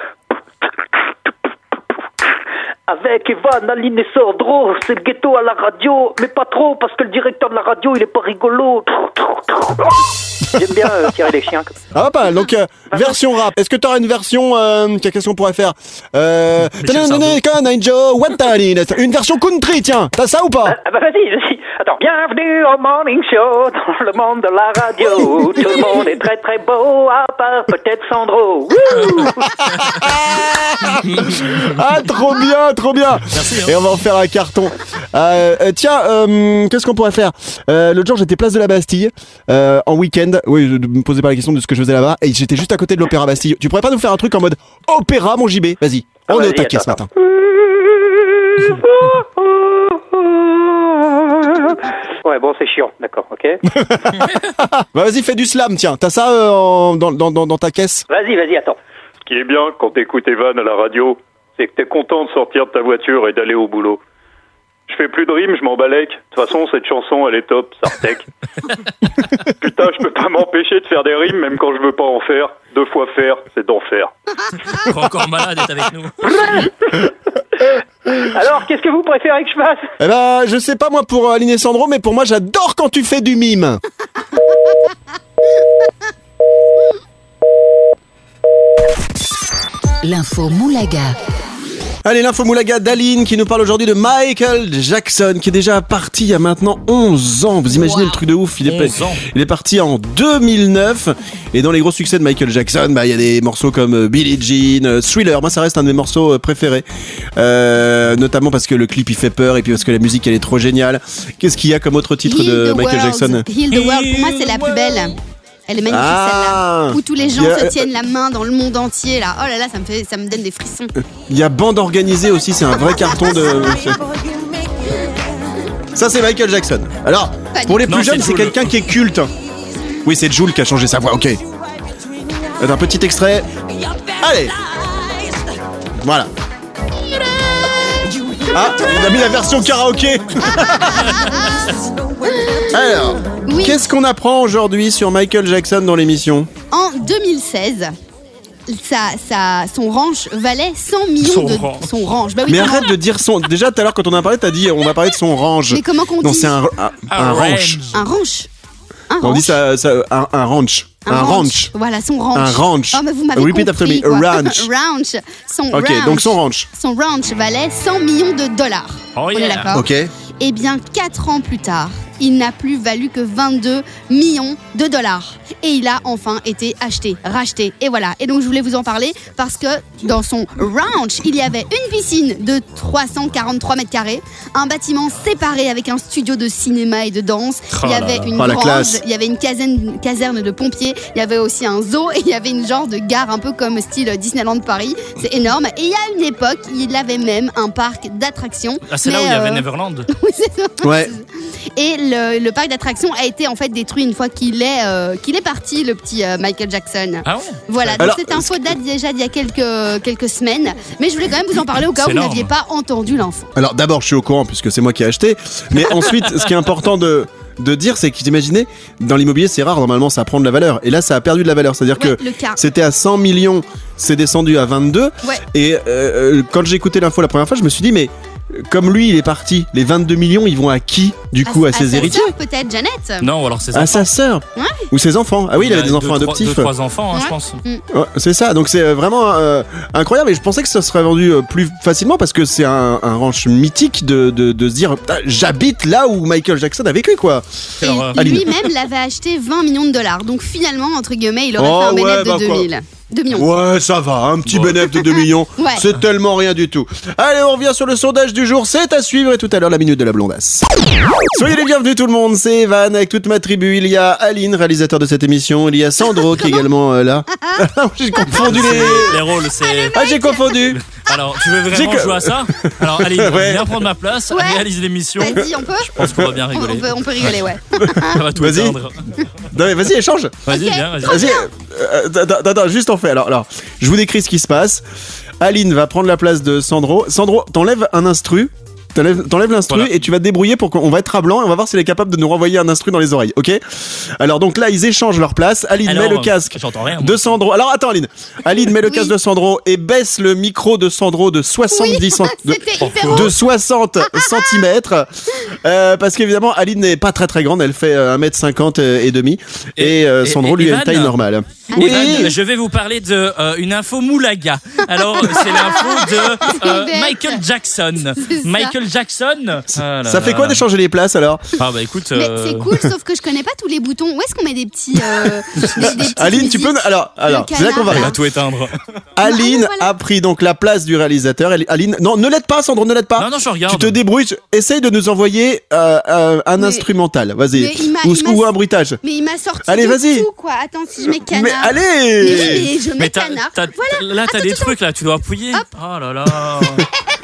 [SPEAKER 5] Avec Evan, Aline et Sordro, c'est le ghetto à la radio, mais pas trop, parce que le directeur de la radio, il est pas rigolo. J'aime bien euh, tirer les chiens. comme ça.
[SPEAKER 3] Ah pas mal. Donc euh, version rap. Est-ce que tu auras une version euh, Qu'est-ce qu'on pourrait faire? Euh. Une version country, tiens. T'as ça ou pas?
[SPEAKER 5] Ah bah vas-y, vas-y. Attends, bienvenue au Morning Show, dans le monde de la radio. Tout le monde est très très beau, à part peut-être Sandro. Wouh
[SPEAKER 3] Ah trop bien, trop bien.
[SPEAKER 4] Merci, hein.
[SPEAKER 3] Et on va en faire un carton. Euh, euh, tiens, euh, qu'est-ce qu'on pourrait faire? Euh, L'autre jour, j'étais place de la Bastille euh, en week-end. Oui, je ne me posais pas la question de ce que je faisais là-bas. Et j'étais juste à côté de l'Opéra Bastille. Tu pourrais pas nous faire un truc en mode opéra, mon JB Vas-y, on est au taquet ce matin.
[SPEAKER 5] Ouais, bon, c'est chiant, d'accord, ok.
[SPEAKER 3] Bah, vas-y, fais du slam, tiens. T'as ça euh, en- dans, dans, dans, dans ta caisse?
[SPEAKER 5] Vas-y, vas-y, attends.
[SPEAKER 6] Ce qui est bien quand t'écoutes Evan à la radio, c'est que t'es content de sortir de ta voiture et d'aller au boulot. Je fais plus de rimes, je m'en balèque. De toute façon, cette chanson, elle est top, Sartek. Putain, je peux pas m'empêcher de faire des rimes, même quand je veux pas en faire. Deux fois faire, c'est d'enfer.
[SPEAKER 4] Encore malade d'être avec nous.
[SPEAKER 5] Alors, qu'est-ce que vous préférez que je fasse?
[SPEAKER 3] Eh ben, je sais pas moi pour euh, Aline et Sandro, mais pour moi, j'adore quand tu fais du mime.
[SPEAKER 1] L'info Moulaga.
[SPEAKER 3] Allez, l'info moulaga d'Aline qui nous parle aujourd'hui de Michael Jackson qui est déjà parti il y a maintenant 11 ans. Vous imaginez
[SPEAKER 2] Wow.
[SPEAKER 3] le truc de ouf il est,
[SPEAKER 4] 11 ans.
[SPEAKER 3] il est parti en 2009 et dans les gros succès de Michael Jackson, bah, il y a des morceaux comme euh, Billie Jean, euh, Thriller. Moi, ça reste un de mes morceaux euh, préférés, Euh, notamment parce que le clip il fait peur et puis parce que la musique elle est trop géniale. Qu'est-ce qu'il y a comme autre titre
[SPEAKER 2] Heal
[SPEAKER 3] de Michael
[SPEAKER 2] world.
[SPEAKER 3] Jackson?
[SPEAKER 2] Heal the World. Pour moi, c'est la plus belle. Elle est magnifique
[SPEAKER 3] Ah.
[SPEAKER 2] celle-là. Où tous les gens
[SPEAKER 3] a-
[SPEAKER 2] se tiennent la main dans le monde entier là. Oh là là, ça me fait, ça me donne des frissons.
[SPEAKER 3] Il y a Bande organisée aussi, c'est un vrai carton de. Ça, c'est Michael Jackson. Alors, pour les plus jeunes, c'est quelqu'un qui est culte. Oui, c'est Jules qui a changé sa voix, ok. Un petit extrait. Allez Voilà. Ah, on a mis la version karaoké Alors,
[SPEAKER 2] Oui.
[SPEAKER 3] qu'est-ce qu'on apprend aujourd'hui sur Michael Jackson dans l'émission
[SPEAKER 2] En 2016, sa, sa- son ranch valait 100 millions
[SPEAKER 4] Son
[SPEAKER 2] de
[SPEAKER 4] ranch.
[SPEAKER 2] son ranch. Bah oui,
[SPEAKER 3] Mais arrête de dire son... Déjà, tout à l'heure, quand on a parlé, t'as dit on va parler de son range.
[SPEAKER 2] Mais comment qu'on
[SPEAKER 3] Non,
[SPEAKER 2] dit
[SPEAKER 3] c'est un, un, un ranch.
[SPEAKER 2] un ranch. Un
[SPEAKER 3] On
[SPEAKER 2] ranch.
[SPEAKER 3] dit ça, ça- un, un ranch. Un, ranch.
[SPEAKER 2] Voilà, son ranch.
[SPEAKER 3] Un ranch.
[SPEAKER 2] Oh, mais vous m'avez
[SPEAKER 3] Repeat after
[SPEAKER 2] compris,
[SPEAKER 3] me, a
[SPEAKER 2] quoi.
[SPEAKER 3] ranch.
[SPEAKER 2] ranch. Son
[SPEAKER 3] Ok,
[SPEAKER 2] ranch.
[SPEAKER 3] donc son ranch.
[SPEAKER 2] Son ranch valait 100 millions de dollars.
[SPEAKER 4] Oh
[SPEAKER 2] On est
[SPEAKER 4] yeah.
[SPEAKER 2] d'accord
[SPEAKER 3] Ok.
[SPEAKER 2] Eh bien, 4 ans plus tard, il n'a plus valu que 22 millions de dollars. Et il a enfin été acheté, racheté. Et voilà. Et donc, je voulais vous en parler parce que dans son ranch, il y avait une piscine de 343 mètres carrés, un bâtiment séparé avec un studio de cinéma et de danse.
[SPEAKER 4] Oh
[SPEAKER 2] il y avait
[SPEAKER 4] là.
[SPEAKER 2] une
[SPEAKER 3] Oh,
[SPEAKER 2] grange, il y avait une caserne, caserne de pompiers, il y avait aussi un zoo et il y avait une genre de gare un peu comme style Disneyland Paris. C'est énorme. Et il y a une époque, il avait même un parc d'attractions.
[SPEAKER 4] Ah, c'est là où il y avait
[SPEAKER 2] euh,
[SPEAKER 4] Neverland.
[SPEAKER 2] oui, c'est ça.
[SPEAKER 3] Ouais.
[SPEAKER 2] Et le, le parc d'attractions a été en fait détruit une fois qu'il est, euh, qu'il est parti, le petit euh, Michael Jackson.
[SPEAKER 4] Ah ouais
[SPEAKER 2] Voilà, donc
[SPEAKER 3] Alors,
[SPEAKER 2] cette info date déjà d'il y a quelques, quelques semaines, mais je voulais quand même vous en parler au cas où vous
[SPEAKER 4] énorme.
[SPEAKER 2] n'aviez pas entendu l'info.
[SPEAKER 3] Alors d'abord, je suis au courant puisque c'est moi qui ai acheté. Mais ensuite, ce qui est important de de dire, c'est que imaginez, dans l'immobilier, c'est rare. Normalement, ça prend de la valeur. Et là, ça a perdu de la valeur. C'est-à-dire
[SPEAKER 2] Ouais,
[SPEAKER 3] que
[SPEAKER 2] le cas.
[SPEAKER 3] c'était à 100 millions, c'est descendu à 22.
[SPEAKER 2] Ouais.
[SPEAKER 3] Et euh, quand j'ai écouté l'info la première fois, je me suis dit, mais comme lui, il est parti, les 22 millions, ils vont à qui Du coup, à, ses
[SPEAKER 2] sa
[SPEAKER 3] héritiers
[SPEAKER 2] sœur, peut-être, Janet.
[SPEAKER 4] Non, ou alors c'est
[SPEAKER 3] À sa sœur
[SPEAKER 2] Ouais.
[SPEAKER 3] Ou ses enfants Ah oui, il, avait des enfants
[SPEAKER 4] deux,
[SPEAKER 3] adoptifs.
[SPEAKER 4] Deux, trois enfants, hein,
[SPEAKER 2] Ouais.
[SPEAKER 4] je pense.
[SPEAKER 3] Ouais, c'est ça, donc c'est euh, vraiment euh, incroyable et je pensais que ça serait vendu euh, plus facilement parce que c'est un, un ranch mythique de, de, de se dire j'habite là où Michael Jackson a vécu quoi.
[SPEAKER 2] Et lui-même l'avait acheté 20 millions de dollars. Donc finalement, entre guillemets, il aurait
[SPEAKER 3] Oh,
[SPEAKER 2] fait un
[SPEAKER 3] ouais,
[SPEAKER 2] bénéfice
[SPEAKER 3] bah,
[SPEAKER 2] de
[SPEAKER 3] quoi.
[SPEAKER 2] 2000. 2 millions.
[SPEAKER 3] Ouais, ça va, un petit bénéfice de 2 millions,
[SPEAKER 2] Ouais.
[SPEAKER 3] c'est tellement rien du tout. Allez, on revient sur le sondage du jour, c'est à suivre et tout à l'heure la minute de la blondasse. Soyez les bienvenus tout le monde, c'est Evan avec toute ma tribu. Il y a Aline, réalisateur de cette émission, il y a Sandro qui est également euh, là. j'ai confondu les...
[SPEAKER 4] Les rôles, c'est.
[SPEAKER 3] Ah, j'ai confondu.
[SPEAKER 4] Alors, tu veux vraiment
[SPEAKER 3] que-
[SPEAKER 4] jouer à ça Alors, allez,
[SPEAKER 3] Ouais.
[SPEAKER 4] viens prendre ma place,
[SPEAKER 2] Ouais.
[SPEAKER 4] réalise l'émission.
[SPEAKER 2] Vas-y, on peut
[SPEAKER 4] Je pense qu'on va bien rigoler.
[SPEAKER 2] on peut, on peut rigoler, ouais.
[SPEAKER 4] Ça va tout
[SPEAKER 3] Vas-y.
[SPEAKER 4] éteindre.
[SPEAKER 3] Non mais vas-y, échange.
[SPEAKER 4] Vas-y, viens, vas-y.
[SPEAKER 3] Vas-y, euh, attends, attends, juste on fait. Alors, alors, je vous décris ce qui se passe. Aline va prendre la place de Sandro. Sandro, t'enlèves un instru. T'enlèves t'enlèves l'instru
[SPEAKER 4] Voilà.
[SPEAKER 3] et tu vas te débrouiller pour qu'on va être à blanc et on va voir s'il est capable de nous renvoyer un instru dans les oreilles, ok? Alors donc là ils échangent leur place. Aline
[SPEAKER 4] Alors,
[SPEAKER 3] met le
[SPEAKER 4] euh,
[SPEAKER 3] casque
[SPEAKER 4] J'entends rien.
[SPEAKER 3] de Sandro. Alors attends Aline. Aline met le
[SPEAKER 2] Oui.
[SPEAKER 3] casque de Sandro et baisse le micro de Sandro de 70 cent- de,
[SPEAKER 2] C'était hyper
[SPEAKER 3] de 60 cm parce qu'évidemment Aline n'est pas très très grande, elle fait euh, 1m50 et demi et,
[SPEAKER 4] Et-
[SPEAKER 3] euh,
[SPEAKER 4] et-
[SPEAKER 3] Sandro
[SPEAKER 4] et
[SPEAKER 3] lui a une taille normale.
[SPEAKER 4] Je vais vous parler de euh, une info Moulaga. Alors, c'est l'info de euh, Michael Jackson. Michael Jackson. Ah là
[SPEAKER 3] Ça fait
[SPEAKER 4] là
[SPEAKER 3] quoi
[SPEAKER 4] là.
[SPEAKER 3] d'échanger les places alors
[SPEAKER 4] Ah bah écoute.
[SPEAKER 2] Mais
[SPEAKER 4] euh,
[SPEAKER 2] c'est cool, sauf que je connais pas tous les boutons. Où est-ce qu'on met des petits. euh, des, des petites
[SPEAKER 3] Aline, tu peux. Alors, alors c'est là qu'on va
[SPEAKER 4] tout éteindre.
[SPEAKER 3] Aline
[SPEAKER 2] Ah, voilà.
[SPEAKER 3] a pris donc la place du réalisateur. Aline, non, ne l'aide pas, Sandro, ne l'aide pas.
[SPEAKER 4] Non, non, je regarde.
[SPEAKER 3] Tu te débrouilles. Essaye de nous envoyer euh, euh, un
[SPEAKER 2] Mais-
[SPEAKER 3] instrumental. Vas-y. Ou, un bruitage.
[SPEAKER 2] Mais il m'a sorti
[SPEAKER 3] Allez, vas-y.
[SPEAKER 2] quoi. Attends, si je mets canard.
[SPEAKER 3] Allez
[SPEAKER 2] oui, mais je mets
[SPEAKER 4] Mais t'as,
[SPEAKER 2] canard.
[SPEAKER 4] t'as-
[SPEAKER 2] Voilà,
[SPEAKER 4] là, t'as des trucs là, tu dois appuyer.
[SPEAKER 2] Hop.
[SPEAKER 4] Oh là là.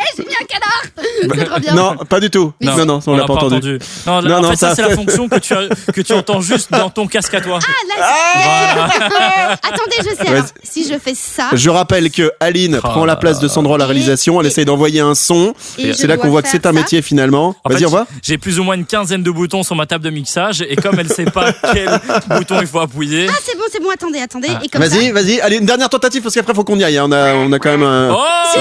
[SPEAKER 2] trop bien.
[SPEAKER 3] Non, pas du tout. Non, non, on, l'a pas entendu.
[SPEAKER 4] Non, là,
[SPEAKER 3] Non,
[SPEAKER 4] en
[SPEAKER 3] non,
[SPEAKER 4] fait, ça,
[SPEAKER 3] ça-
[SPEAKER 4] c'est la fonction que tu, as- que tu entends juste dans ton casque à toi.
[SPEAKER 2] Ah, là,
[SPEAKER 4] Voilà.
[SPEAKER 2] Attendez, je sais. Alors, si je fais ça.
[SPEAKER 3] Je rappelle que Aline prend la place de Sandro à la
[SPEAKER 2] Et-
[SPEAKER 3] réalisation. Elle essaye d'envoyer un son.
[SPEAKER 2] et
[SPEAKER 3] C'est là qu'on voit que c'est un
[SPEAKER 2] ça
[SPEAKER 3] métier finalement.
[SPEAKER 4] En
[SPEAKER 3] Vas-y,
[SPEAKER 4] fait,
[SPEAKER 3] on voit.
[SPEAKER 4] J'ai plus ou moins une quinzaine de boutons sur ma table de mixage et comme elle sait pas quel bouton il faut appuyer.
[SPEAKER 2] Ah, c'est bon, c'est bon, attendez, attendez. Et comme ça.
[SPEAKER 3] Vas-y, vas-y. Allez, une dernière tentative parce qu'après faut qu'on y aille. hein. On a, on a quand même un.
[SPEAKER 4] Oh
[SPEAKER 2] C'est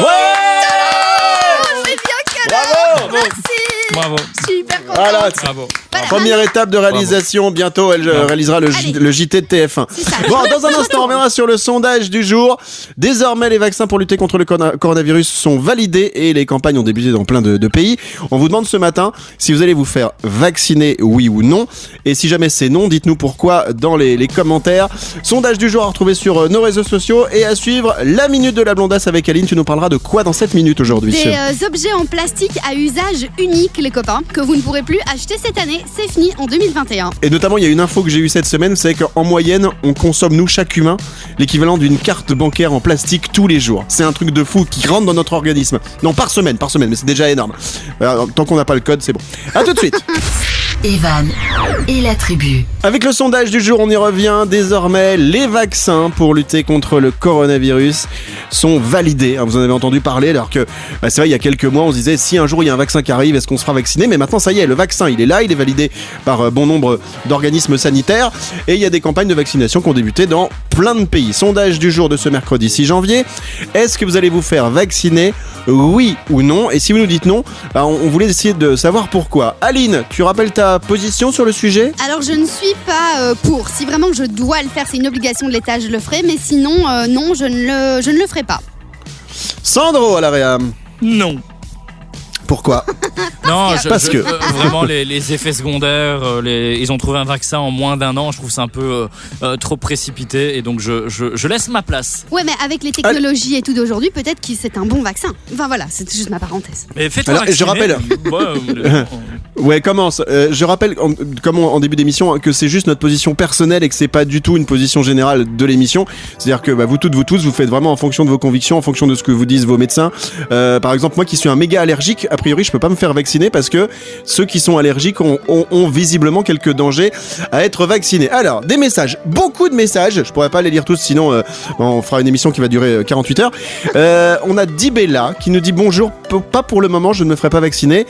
[SPEAKER 2] bien canard.
[SPEAKER 3] Bravo
[SPEAKER 2] Merci.
[SPEAKER 4] Bravo.
[SPEAKER 2] Je suis hyper contente.
[SPEAKER 3] Voilà.
[SPEAKER 4] Bravo.
[SPEAKER 2] Voilà,
[SPEAKER 3] Première étape de réalisation, bientôt elle euh, réalisera le, J-
[SPEAKER 2] Allez.
[SPEAKER 3] le JT de TF1.
[SPEAKER 2] C'est ça.
[SPEAKER 3] Bon, dans un instant, on reviendra sur le sondage du jour. Désormais, les vaccins pour lutter contre le corona- coronavirus sont validés et les campagnes ont débuté dans plein de, de pays. On vous demande ce matin si vous allez vous faire vacciner, oui ou non. Et si jamais c'est non, dites-nous pourquoi dans les, les commentaires. Sondage du jour à retrouver sur euh, nos réseaux sociaux et à suivre la minute de la blondasse avec Aline. Tu nous parleras de quoi dans cette minute aujourd'hui
[SPEAKER 2] Des euh, objets en plastique à usage unique, les copains, que vous ne pourrez plus acheter cette année. C'est fini en 2021.
[SPEAKER 3] Et notamment, il y a une info que j'ai eue cette semaine, c'est qu'en moyenne, on consomme, nous, chaque humain, l'équivalent d'une carte bancaire en plastique tous les jours. C'est un truc de fou qui rentre dans notre organisme. Non, par semaine, par semaine, mais c'est déjà énorme. Euh, tant qu'on n'a pas le code, c'est bon. À tout de suite
[SPEAKER 1] Evan et la tribu.
[SPEAKER 3] Avec le sondage du jour, on y revient. Désormais, les vaccins pour lutter contre le coronavirus sont validés. hein, Vous en avez entendu parler, alors que bah, c'est vrai, il y a quelques mois, on se disait si un jour il y a un vaccin qui arrive, est-ce qu'on sera vacciné? Mais maintenant, ça y est, le vaccin, il est là, il est validé par euh, bon nombre d'organismes sanitaires, et il y a des campagnes de vaccination qui ont débuté dans plein de pays. Sondage du jour de ce mercredi 6 janvier. Est-ce que vous allez vous faire vacciner? Oui ou non? Et si vous nous dites non, bah, on voulait essayer de savoir pourquoi. Aline, tu rappelles ta position sur le sujet
[SPEAKER 2] Alors je ne suis pas euh, pour. Si vraiment je dois le faire, c'est une obligation de l'État, je le ferai. Mais sinon, euh, non, je ne, le, je ne le ferai pas.
[SPEAKER 3] Sandro à la réam.
[SPEAKER 4] Non.
[SPEAKER 3] Pourquoi
[SPEAKER 4] Non, je-
[SPEAKER 3] Parce
[SPEAKER 4] je-
[SPEAKER 3] que-
[SPEAKER 4] euh, vraiment les, les effets secondaires, euh, les- ils ont trouvé un vaccin en moins d'un an. Je trouve ça un peu euh, euh, trop précipité et donc je, je, je laisse ma place.
[SPEAKER 2] Ouais, mais avec les technologies et tout d'aujourd'hui, peut-être que c'est un bon vaccin. Enfin voilà, c'est juste ma parenthèse.
[SPEAKER 4] Mais fais-toi
[SPEAKER 3] Alors, je rappelle-
[SPEAKER 4] Ouais, euh,
[SPEAKER 3] Ouais, commence. Euh, je rappelle, en- comme en, en début d'émission, que c'est juste notre position personnelle et que c'est pas du tout une position générale de l'émission. C'est-à-dire que bah, vous toutes, vous tous, vous faites vraiment en fonction de vos convictions, en fonction de ce que vous disent vos médecins. Euh, par exemple, moi qui suis un méga allergique, a priori, je peux pas me faire vacciner parce que ceux qui sont allergiques ont, visiblement quelques dangers à être vaccinés. Alors, des messages, beaucoup de messages. Je pourrais pas les lire tous, sinon euh, on fera une émission qui va durer euh, 48 heures. Euh, on a Dibella qui nous dit bonjour, pas pour le moment, je ne me ferai pas vacciner.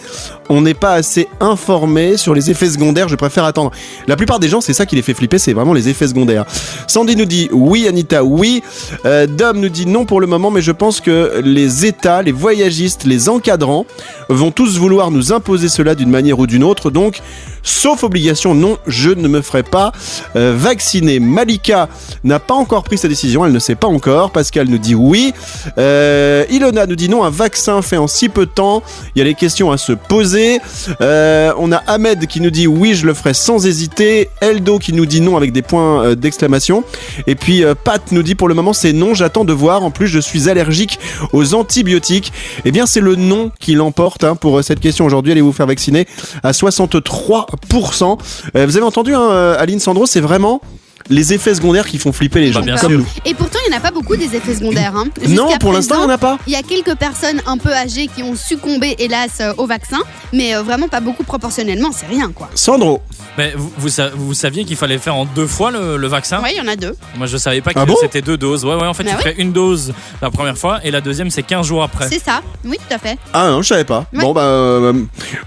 [SPEAKER 3] On n'est pas assez informé sur les effets secondaires, je préfère attendre. La plupart des gens, c'est ça qui les fait flipper, c'est vraiment les effets secondaires. Sandy nous dit oui, Anita, oui. Euh, Dom nous dit non pour le moment, mais je pense que les États, les voyagistes, les encadrants vont tous vouloir nous imposer cela d'une manière ou d'une autre. Donc, sauf obligation, non, je ne me ferai pas euh, vacciner. Malika n'a pas encore pris sa décision, elle ne sait pas encore. Pascal nous dit oui. Euh, Ilona nous dit non, un vaccin fait en si peu de temps, il y a les questions à se poser. Euh, on a Ahmed qui nous dit oui, je le ferai sans hésiter. Eldo qui nous dit non avec des points d'exclamation. Et puis Pat nous dit pour le moment c'est non, j'attends de voir. En plus, je suis allergique aux antibiotiques. Eh bien, c'est le non qui l'emporte hein, pour euh, cette question aujourd'hui. Allez vous faire vacciner à 63%. Euh, vous avez entendu, hein, euh, Aline Sandro, c'est vraiment les effets secondaires qui font flipper les
[SPEAKER 4] Bah,
[SPEAKER 3] gens,
[SPEAKER 4] bien
[SPEAKER 3] comme
[SPEAKER 4] sûr.
[SPEAKER 3] nous.
[SPEAKER 2] Et pourtant, il n'y en a pas beaucoup des effets secondaires. hein.
[SPEAKER 3] Non, pour l'instant, il n'y en a pas.
[SPEAKER 2] Il y a quelques personnes un peu âgées qui ont succombé, hélas, euh, au vaccin, mais euh, vraiment pas beaucoup proportionnellement, c'est rien quoi.
[SPEAKER 3] Sandro,
[SPEAKER 4] Mais vous, vous, sa- vous saviez qu'il fallait faire en deux fois le, le vaccin?
[SPEAKER 2] Ouais, il y en a deux.
[SPEAKER 4] Moi je savais pas que
[SPEAKER 3] Ah bon?
[SPEAKER 4] c'était deux doses. Ouais, ouais, en fait,
[SPEAKER 2] Bah
[SPEAKER 4] tu fais une dose la première fois et la deuxième c'est 15 jours après.
[SPEAKER 2] C'est ça, oui, tout à fait.
[SPEAKER 3] ah non, je savais pas.
[SPEAKER 2] Ouais.
[SPEAKER 3] Bon bah euh,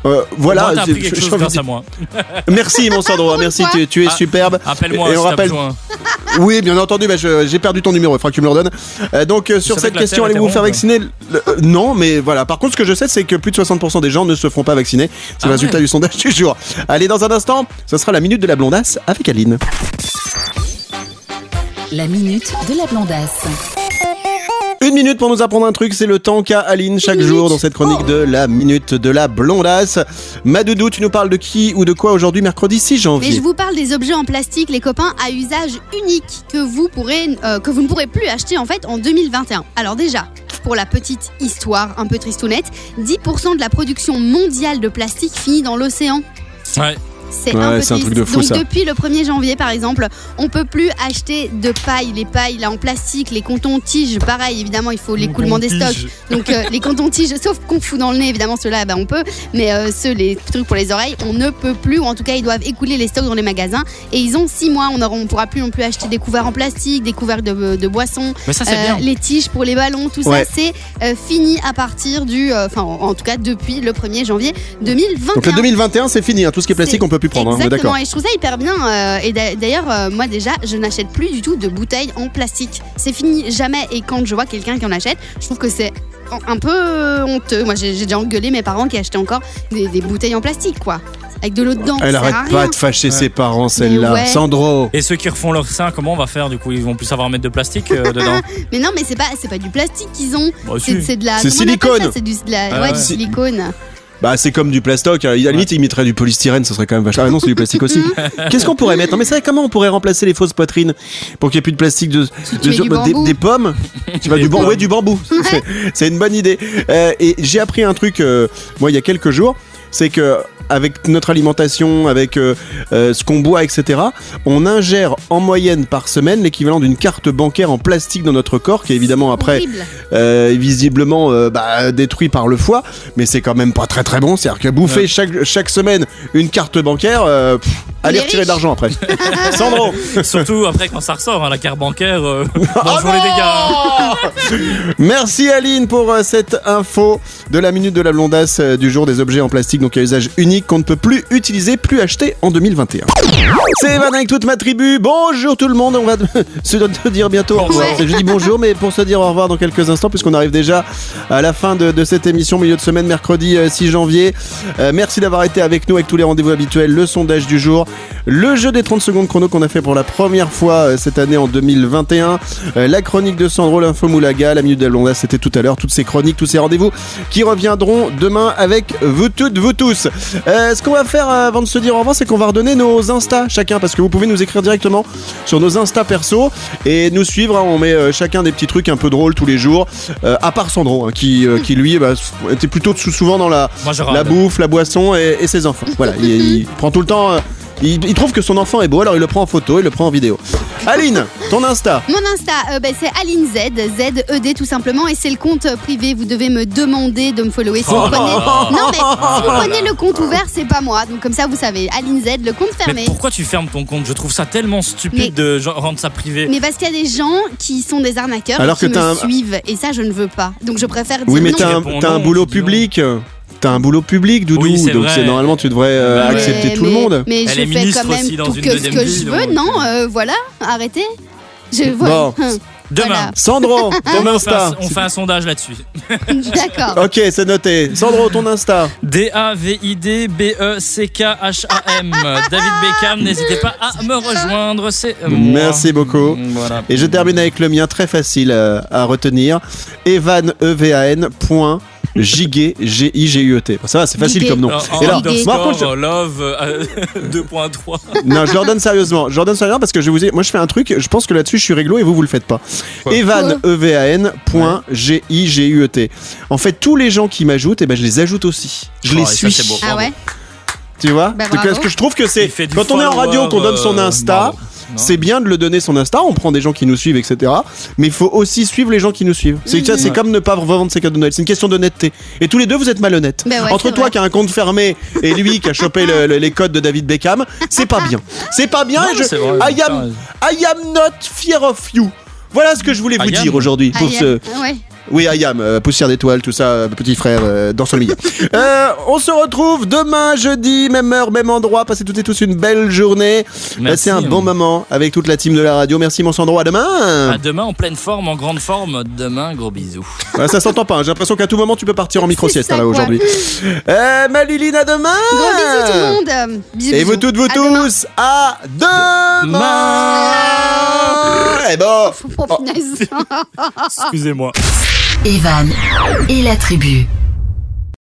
[SPEAKER 3] euh, voilà.
[SPEAKER 4] Moi, t'as appris
[SPEAKER 3] Je-
[SPEAKER 4] quelque
[SPEAKER 3] je-
[SPEAKER 4] chose
[SPEAKER 3] je-
[SPEAKER 4] grâce à moi.
[SPEAKER 3] Merci mon Sandro, merci, tu, tu es
[SPEAKER 4] Ah,
[SPEAKER 3] superbe.
[SPEAKER 4] Appelle-moi
[SPEAKER 3] Et
[SPEAKER 4] si
[SPEAKER 3] on
[SPEAKER 4] t'as
[SPEAKER 3] rappelle- Oui, bien entendu, bah, j'ai perdu ton numéro, il faudra que tu me le redonnes. Euh, donc euh, sur cette
[SPEAKER 4] que
[SPEAKER 3] question, allez-vous vous faire vacciner Le- euh, Non, mais voilà. Par contre, ce que je sais, c'est que plus de 60% des gens ne se feront pas vacciner. C'est le
[SPEAKER 4] Ah
[SPEAKER 3] résultat
[SPEAKER 4] ouais.
[SPEAKER 3] du sondage du jour. Allez, dans un instant, ce sera la minute de la blondasse avec Aline.
[SPEAKER 1] La minute de la blondasse.
[SPEAKER 3] Une minute pour nous apprendre un truc, c'est le temps qu'a Aline chaque jour dans cette chronique de la minute de la blondasse. Madoudou, tu nous parles de qui ou de quoi aujourd'hui, mercredi 6
[SPEAKER 2] Mais
[SPEAKER 3] janvier
[SPEAKER 2] je vous parle des objets en plastique, les copains, à usage unique que vous pourrez, euh, que vous ne pourrez plus acheter en fait en 2021. Alors déjà, pour la petite histoire un peu tristounette, 10% de la production mondiale de plastique finit dans l'océan.
[SPEAKER 4] Ouais.
[SPEAKER 2] C'est
[SPEAKER 3] Ouais,
[SPEAKER 2] un peu
[SPEAKER 3] c'est un
[SPEAKER 2] triste.
[SPEAKER 3] truc de fou,
[SPEAKER 2] Donc
[SPEAKER 3] ça.
[SPEAKER 2] depuis le 1er janvier par exemple, on peut plus acheter de paille, les pailles là en plastique, les contons-tiges, pareil évidemment il faut l'écoulement des stocks. Donc euh, les cotons-tiges, sauf qu'on fout dans le nez évidemment ceux-là ben, on peut, mais euh, ceux les trucs pour les oreilles on ne peut plus ou en tout cas ils doivent écouler les stocks dans les magasins et ils ont 6 mois, on ne pourra plus non plus acheter des couverts en plastique, des couverts de, de boissons,
[SPEAKER 4] Mais ça c'est
[SPEAKER 2] euh,
[SPEAKER 4] bien.
[SPEAKER 2] les tiges pour les ballons, tout
[SPEAKER 3] Ouais.
[SPEAKER 2] ça c'est euh, fini à partir du, euh, enfin en, en tout cas depuis le 1er janvier 2021.
[SPEAKER 3] Donc le 2021, c'est fini. hein. Tout ce qui est plastique,
[SPEAKER 2] C'est-
[SPEAKER 3] on peut plus prendre. hein.
[SPEAKER 2] Exactement,
[SPEAKER 3] d'accord.
[SPEAKER 2] et je trouve ça hyper bien. euh, et d'a- d'ailleurs, euh, moi déjà, je n'achète plus du tout de bouteilles en plastique. C'est fini, jamais. Et quand je vois quelqu'un qui en achète, je trouve que c'est un- peu euh, honteux. Moi, j'ai déjà engueulé mes parents qui achetaient encore des, des bouteilles en plastique, quoi. Avec de l'eau dedans.
[SPEAKER 3] Elle arrête
[SPEAKER 2] rien.
[SPEAKER 3] pas de fâcher ses parents, celle-là.
[SPEAKER 2] ouais.
[SPEAKER 3] Sandro.
[SPEAKER 4] Et ceux qui refont leur sein, comment on va faire du coup? Ils vont plus savoir mettre de plastique euh, dedans?
[SPEAKER 2] Mais non, mais c'est pas, c'est pas du plastique qu'ils ont.
[SPEAKER 4] Bah,
[SPEAKER 2] C'est de la.
[SPEAKER 3] C'est silicone.
[SPEAKER 2] C'est du, de la-
[SPEAKER 4] Ah
[SPEAKER 2] ouais,
[SPEAKER 4] ouais.
[SPEAKER 2] du silicone.
[SPEAKER 3] Bah c'est comme du plastoc. À la limite, ils mettraient du polystyrène, ça serait quand même vachement. Ah non, c'est du plastique aussi. Qu'est-ce qu'on pourrait mettre? Non mais c'est vrai, comment on pourrait remplacer les fausses poitrines pour qu'il n'y ait plus de plastique de,
[SPEAKER 2] tu mets du
[SPEAKER 3] des,
[SPEAKER 2] bambou.
[SPEAKER 3] des pommes? Tu vas du bambou, ouais, du bambou. C'est- C'est une bonne idée. Euh, et j'ai appris un truc euh, moi il y a quelques jours, c'est que avec notre alimentation, avec euh, euh, ce qu'on boit, etc., on ingère en moyenne par semaine l'équivalent d'une carte bancaire en plastique dans notre corps, qui est évidemment après euh, visiblement euh, bah, détruit par le foie, mais c'est quand même pas très très bon. C'est-à-dire que bouffer chaque, chaque semaine une carte bancaire, euh, pff, allez retirer de l'argent après. Sandro
[SPEAKER 4] Surtout après quand ça ressort, hein, la carte bancaire. euh,
[SPEAKER 3] Ah
[SPEAKER 4] bonjour les dégâts.
[SPEAKER 3] Merci Aline pour euh, cette info de la minute de la blondasse euh, du jour des objets en plastique donc à usage unique qu'on ne peut plus utiliser, plus acheter en 2021. C'est Evan avec toute ma tribu. Bonjour tout le monde. On va se dire bientôt au revoir.
[SPEAKER 2] Ouais.
[SPEAKER 3] Je dis bonjour, mais pour se dire au revoir dans quelques instants, puisqu'on arrive déjà à la fin de, de cette émission, milieu de semaine, mercredi euh, 6 janvier. Euh, merci d'avoir été avec nous avec tous les rendez-vous habituels, le sondage du jour, le jeu des 30 secondes chrono qu'on a fait pour la première fois euh, cette année en 2021, euh, la chronique de Sandro, l'info Moulaga, la minute blondasse, c'était tout à l'heure, toutes ces chroniques, tous ces rendez-vous qui reviendront demain avec vous toutes, vous tous. Euh, ce qu'on va faire euh, avant de se dire au revoir, c'est qu'on va redonner nos Insta chacun, parce que vous pouvez nous écrire directement sur nos Insta perso et nous suivre. hein. on met euh, chacun des petits trucs un peu drôles tous les jours, euh, à part Sandro, hein, qui, qui lui bah, était plutôt sou- souvent dans la,
[SPEAKER 4] Moi
[SPEAKER 3] la bouffe, la boisson et, et ses enfants. Voilà, il, il prend tout le temps. il, il trouve que son enfant est beau, alors il le prend en photo, il le prend en vidéo. Aline, ton Insta.
[SPEAKER 2] Mon Insta, euh, ben, c'est Aline Z, Z-E-D tout simplement, et c'est le compte privé. Vous devez me demander de me follower. Si vous
[SPEAKER 4] Oh.
[SPEAKER 2] prenez... Non, mais si vous prenez le compte ouvert, c'est pas moi. Donc, comme ça, vous savez, Aline Z, le compte
[SPEAKER 4] Mais
[SPEAKER 2] fermé.
[SPEAKER 4] pourquoi tu fermes ton compte? Je trouve ça tellement stupide
[SPEAKER 2] Mais-
[SPEAKER 4] de genre, rendre ça privé.
[SPEAKER 2] Mais parce qu'il y a des gens qui sont des arnaqueurs
[SPEAKER 3] Alors
[SPEAKER 2] et qui
[SPEAKER 3] que
[SPEAKER 2] me
[SPEAKER 3] un-
[SPEAKER 2] suivent, et ça, je ne veux pas. Donc, je préfère dire
[SPEAKER 3] Oui, mais t'as un, boulot
[SPEAKER 4] non.
[SPEAKER 3] T'as un boulot public, Doudou.
[SPEAKER 4] Oui, c'est
[SPEAKER 3] donc
[SPEAKER 4] vrai.
[SPEAKER 3] c'est normalement tu devrais euh,
[SPEAKER 4] Bah
[SPEAKER 3] accepter
[SPEAKER 2] Mais-
[SPEAKER 3] tout le monde.
[SPEAKER 2] Mais
[SPEAKER 4] Elle
[SPEAKER 2] je
[SPEAKER 4] est
[SPEAKER 2] fais
[SPEAKER 4] ministre
[SPEAKER 2] quand même tout que ce que
[SPEAKER 4] vie,
[SPEAKER 2] je veux.
[SPEAKER 4] donc,
[SPEAKER 2] Non,
[SPEAKER 4] euh.
[SPEAKER 2] euh, voilà, arrêtez. Je
[SPEAKER 3] Bon.
[SPEAKER 4] Demain,
[SPEAKER 2] Voilà.
[SPEAKER 3] Sandro, ton
[SPEAKER 4] on, fait un,
[SPEAKER 3] Insta.
[SPEAKER 4] on fait un sondage là-dessus.
[SPEAKER 2] D'accord.
[SPEAKER 3] Ok, c'est noté. Sandro, ton Insta.
[SPEAKER 4] D-A-V-I-D-B-E-C-K-H-A-M. David Beckham, n'hésitez pas à me rejoindre. C'est moi.
[SPEAKER 3] Merci beaucoup.
[SPEAKER 4] Voilà.
[SPEAKER 3] Et je termine avec le mien, très facile à retenir. Evan, E-V-A-N, point, Giguet, G-I-G-U-E-T. Ça va, c'est facile
[SPEAKER 2] Giguet.
[SPEAKER 3] comme nom. Et là, par contre, je-
[SPEAKER 4] love euh, 2.3.
[SPEAKER 3] non, je leur donne sérieusement. Je leur donne sérieusement parce que je vais vous dire, moi je fais un truc, je pense que là-dessus je suis réglo et vous vous le faites pas.
[SPEAKER 4] Quoi
[SPEAKER 3] Evan, E-V-A-N, point G-I-G-U-E-T. En fait, tous les gens qui m'ajoutent, eh ben, je les ajoute aussi. Je les
[SPEAKER 4] Oh,
[SPEAKER 3] suis.
[SPEAKER 4] beau.
[SPEAKER 2] Ah ouais?
[SPEAKER 3] Tu vois?
[SPEAKER 2] Bah.
[SPEAKER 3] Parce que je trouve que c'est quand on est en radio, qu'on donne son
[SPEAKER 4] euh,
[SPEAKER 3] Insta. C'est bien de le donner son Insta, on prend des gens qui nous suivent, etc. Mais il faut aussi suivre les gens qui nous suivent. C'est c'est comme ne pas revendre ses cadeaux de Noël. C'est une question d'honnêteté. Et tous les deux, vous êtes malhonnêtes.
[SPEAKER 2] Ben ouais,
[SPEAKER 3] Entre toi
[SPEAKER 2] vrai.
[SPEAKER 3] qui a un compte fermé et lui qui a chopé le- le- les codes de David Beckham, c'est pas bien. C'est pas bien.
[SPEAKER 4] Non,
[SPEAKER 3] je,
[SPEAKER 4] c'est vrai,
[SPEAKER 3] I, am. I am not fear of you. Voilà ce que je voulais vous
[SPEAKER 4] I
[SPEAKER 3] dire aujourd'hui. Pour ce...
[SPEAKER 2] ouais.
[SPEAKER 3] Oui, I am, euh, poussière d'étoiles, tout ça, euh, petit frère, euh, dans son milieu. Euh, on se retrouve demain, jeudi, même heure, même endroit. Passez toutes et tous une belle journée.
[SPEAKER 4] Merci.
[SPEAKER 3] Passez un bon moment avec toute la team de la radio. Merci, mon Sandro. À demain.
[SPEAKER 4] À demain en pleine forme, en grande forme. Demain, gros bisous.
[SPEAKER 3] Ouais, ça s'entend pas. hein. J'ai l'impression qu'à tout moment, tu peux partir en micro-sieste hein, là aujourd'hui. Euh, ma Liline, à demain.
[SPEAKER 2] Gros bisous tout le monde. Bisous,
[SPEAKER 3] Et vous toutes, vous
[SPEAKER 2] À demain.
[SPEAKER 3] tous, à demain. Et bon.
[SPEAKER 2] Oh, punaise.
[SPEAKER 4] Excusez-moi.
[SPEAKER 1] Evan et la tribu.